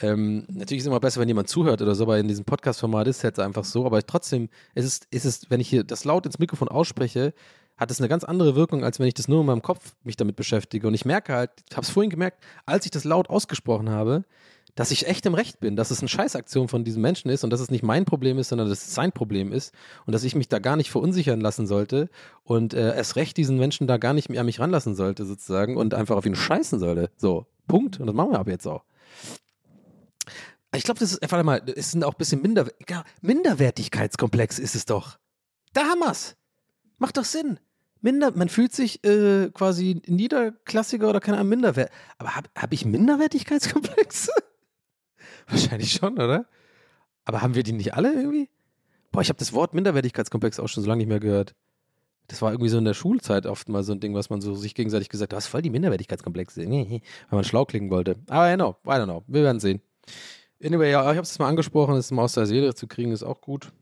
ähm, natürlich ist es immer besser, wenn jemand zuhört oder so, aber in diesem Podcast-Format ist es jetzt einfach so. Aber trotzdem ist es, ist wenn ich hier das laut ins Mikrofon ausspreche, hat es eine ganz andere Wirkung, als wenn ich das nur in meinem Kopf mich damit beschäftige. Und ich merke halt, ich habe es vorhin gemerkt, als ich das laut ausgesprochen habe, dass ich echt im Recht bin, dass es eine Scheißaktion von diesem Menschen ist und dass es nicht mein Problem ist, sondern dass es sein Problem ist und dass ich mich da gar nicht verunsichern lassen sollte und äh, erst recht diesen Menschen da gar nicht mehr an mich ranlassen sollte sozusagen und einfach auf ihn scheißen sollte. So, Punkt. Und das machen wir aber jetzt auch. Ich glaube, das ist, einfach mal, es sind auch ein bisschen Minder, Minderwertigkeitskomplex ist es doch. Da haben wir's. Macht doch Sinn. Minder, man fühlt sich äh, quasi niederklassiger oder keine Ahnung, minderwert. Aber habe hab ich Minderwertigkeitskomplexe? [LAUGHS] Wahrscheinlich schon, oder? Aber haben wir die nicht alle irgendwie? Boah, ich habe das Wort Minderwertigkeitskomplex auch schon so lange nicht mehr gehört. Das war irgendwie so in der Schulzeit oft mal so ein Ding, was man so sich gegenseitig gesagt hat, du hast voll die Minderwertigkeitskomplexe, [LAUGHS] wenn man schlau klingen wollte. Aber know, I don't know, wir werden sehen. Anyway, ja, ich habe es mal angesprochen, das mal aus der Seele zu kriegen, ist auch gut.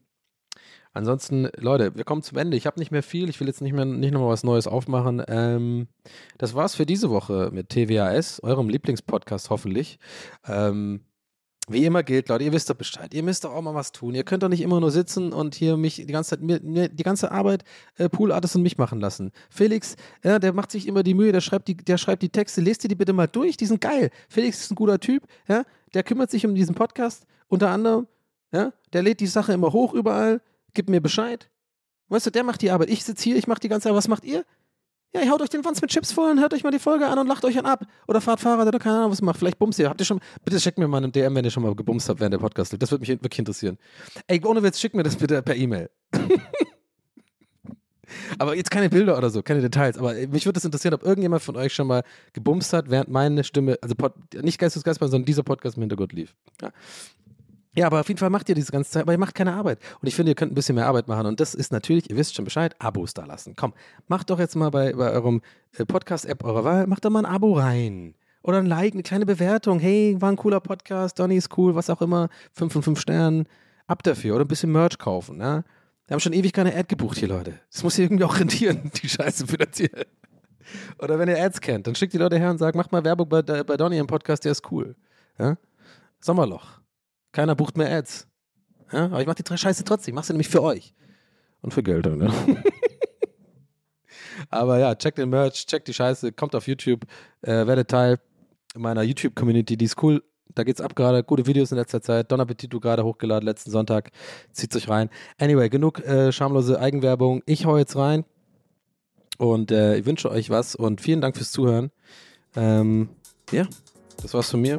Ansonsten, Leute, wir kommen zum Ende. Ich habe nicht mehr viel. Ich will jetzt nicht mehr nicht nochmal was Neues aufmachen. Ähm, das war's für diese Woche mit TWAS, eurem Lieblingspodcast hoffentlich. Ähm, wie immer gilt, Leute, ihr wisst doch Bescheid. Ihr müsst doch auch mal was tun. Ihr könnt doch nicht immer nur sitzen und hier mich die ganze Zeit, mir, mir die ganze Arbeit äh, Pool und mich machen lassen. Felix, ja, der macht sich immer die Mühe, der schreibt die, der schreibt die Texte. Lest ihr die bitte mal durch, die sind geil. Felix ist ein guter Typ, ja, der kümmert sich um diesen Podcast, unter anderem, ja, der lädt die Sache immer hoch überall, gibt mir Bescheid. Weißt du, der macht die Arbeit. Ich sitze hier, ich mache die ganze Arbeit. Was macht ihr? Ja, ihr haut euch den Wanz mit Chips voll und hört euch mal die Folge an und lacht euch an ab. Oder fahrt Fahrrad oder keine Ahnung, was ihr macht. Vielleicht bumst ihr. Habt ihr schon, bitte schickt mir mal einen DM, wenn ihr schon mal gebumst habt während der Podcast. Das würde mich wirklich interessieren. Ey, ohne Witz, schickt mir das bitte per E-Mail. [LAUGHS] aber jetzt keine Bilder oder so, keine Details. Aber mich würde das interessieren, ob irgendjemand von euch schon mal gebumst hat, während meine Stimme, also Pod, nicht Geistes Geistmann, sondern dieser Podcast im Hintergrund lief. Ja. Ja, aber auf jeden Fall macht ihr diese ganze Zeit, aber ihr macht keine Arbeit. Und ich finde, ihr könnt ein bisschen mehr Arbeit machen. Und das ist natürlich, ihr wisst schon Bescheid, Abos da lassen. Komm, macht doch jetzt mal bei, bei eurem äh, Podcast-App eurer Wahl, macht doch mal ein Abo rein. Oder ein Like, eine kleine Bewertung. Hey, war ein cooler Podcast, Donny ist cool, was auch immer. Fünf von fünf Sternen. Ab dafür. Oder ein bisschen Merch kaufen. Ja? Wir haben schon ewig keine Ad gebucht hier, Leute. Das muss hier irgendwie auch [LAUGHS] rentieren, die Scheiße finanziell. Oder wenn ihr Ads kennt, dann schickt die Leute her und sagt, macht mal Werbung bei, bei Donny im Podcast, der ist cool. Ja? Sommerloch. Keiner bucht mehr Ads. Ja, aber ich mache die Scheiße trotzdem. Ich mache sie nämlich für euch. Und für Geld. Ne? [LAUGHS] aber ja, checkt den Merch, checkt die Scheiße, kommt auf YouTube, äh, werdet Teil meiner YouTube-Community. Die ist cool. Da geht's ab gerade. Gute Videos in letzter Zeit. Don Appetito gerade hochgeladen letzten Sonntag. Zieht sich rein. Anyway, genug äh, schamlose Eigenwerbung. Ich hau jetzt rein. Und äh, ich wünsche euch was und vielen Dank fürs Zuhören. Ähm, ja, das war's von mir.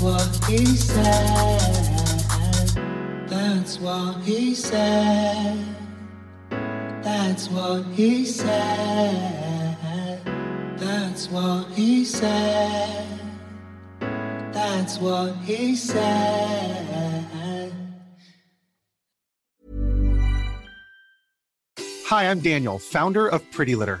What he said. That's what he said. That's what he said. That's what he said. That's what he said. Hi, I'm Daniel, founder of Pretty Litter.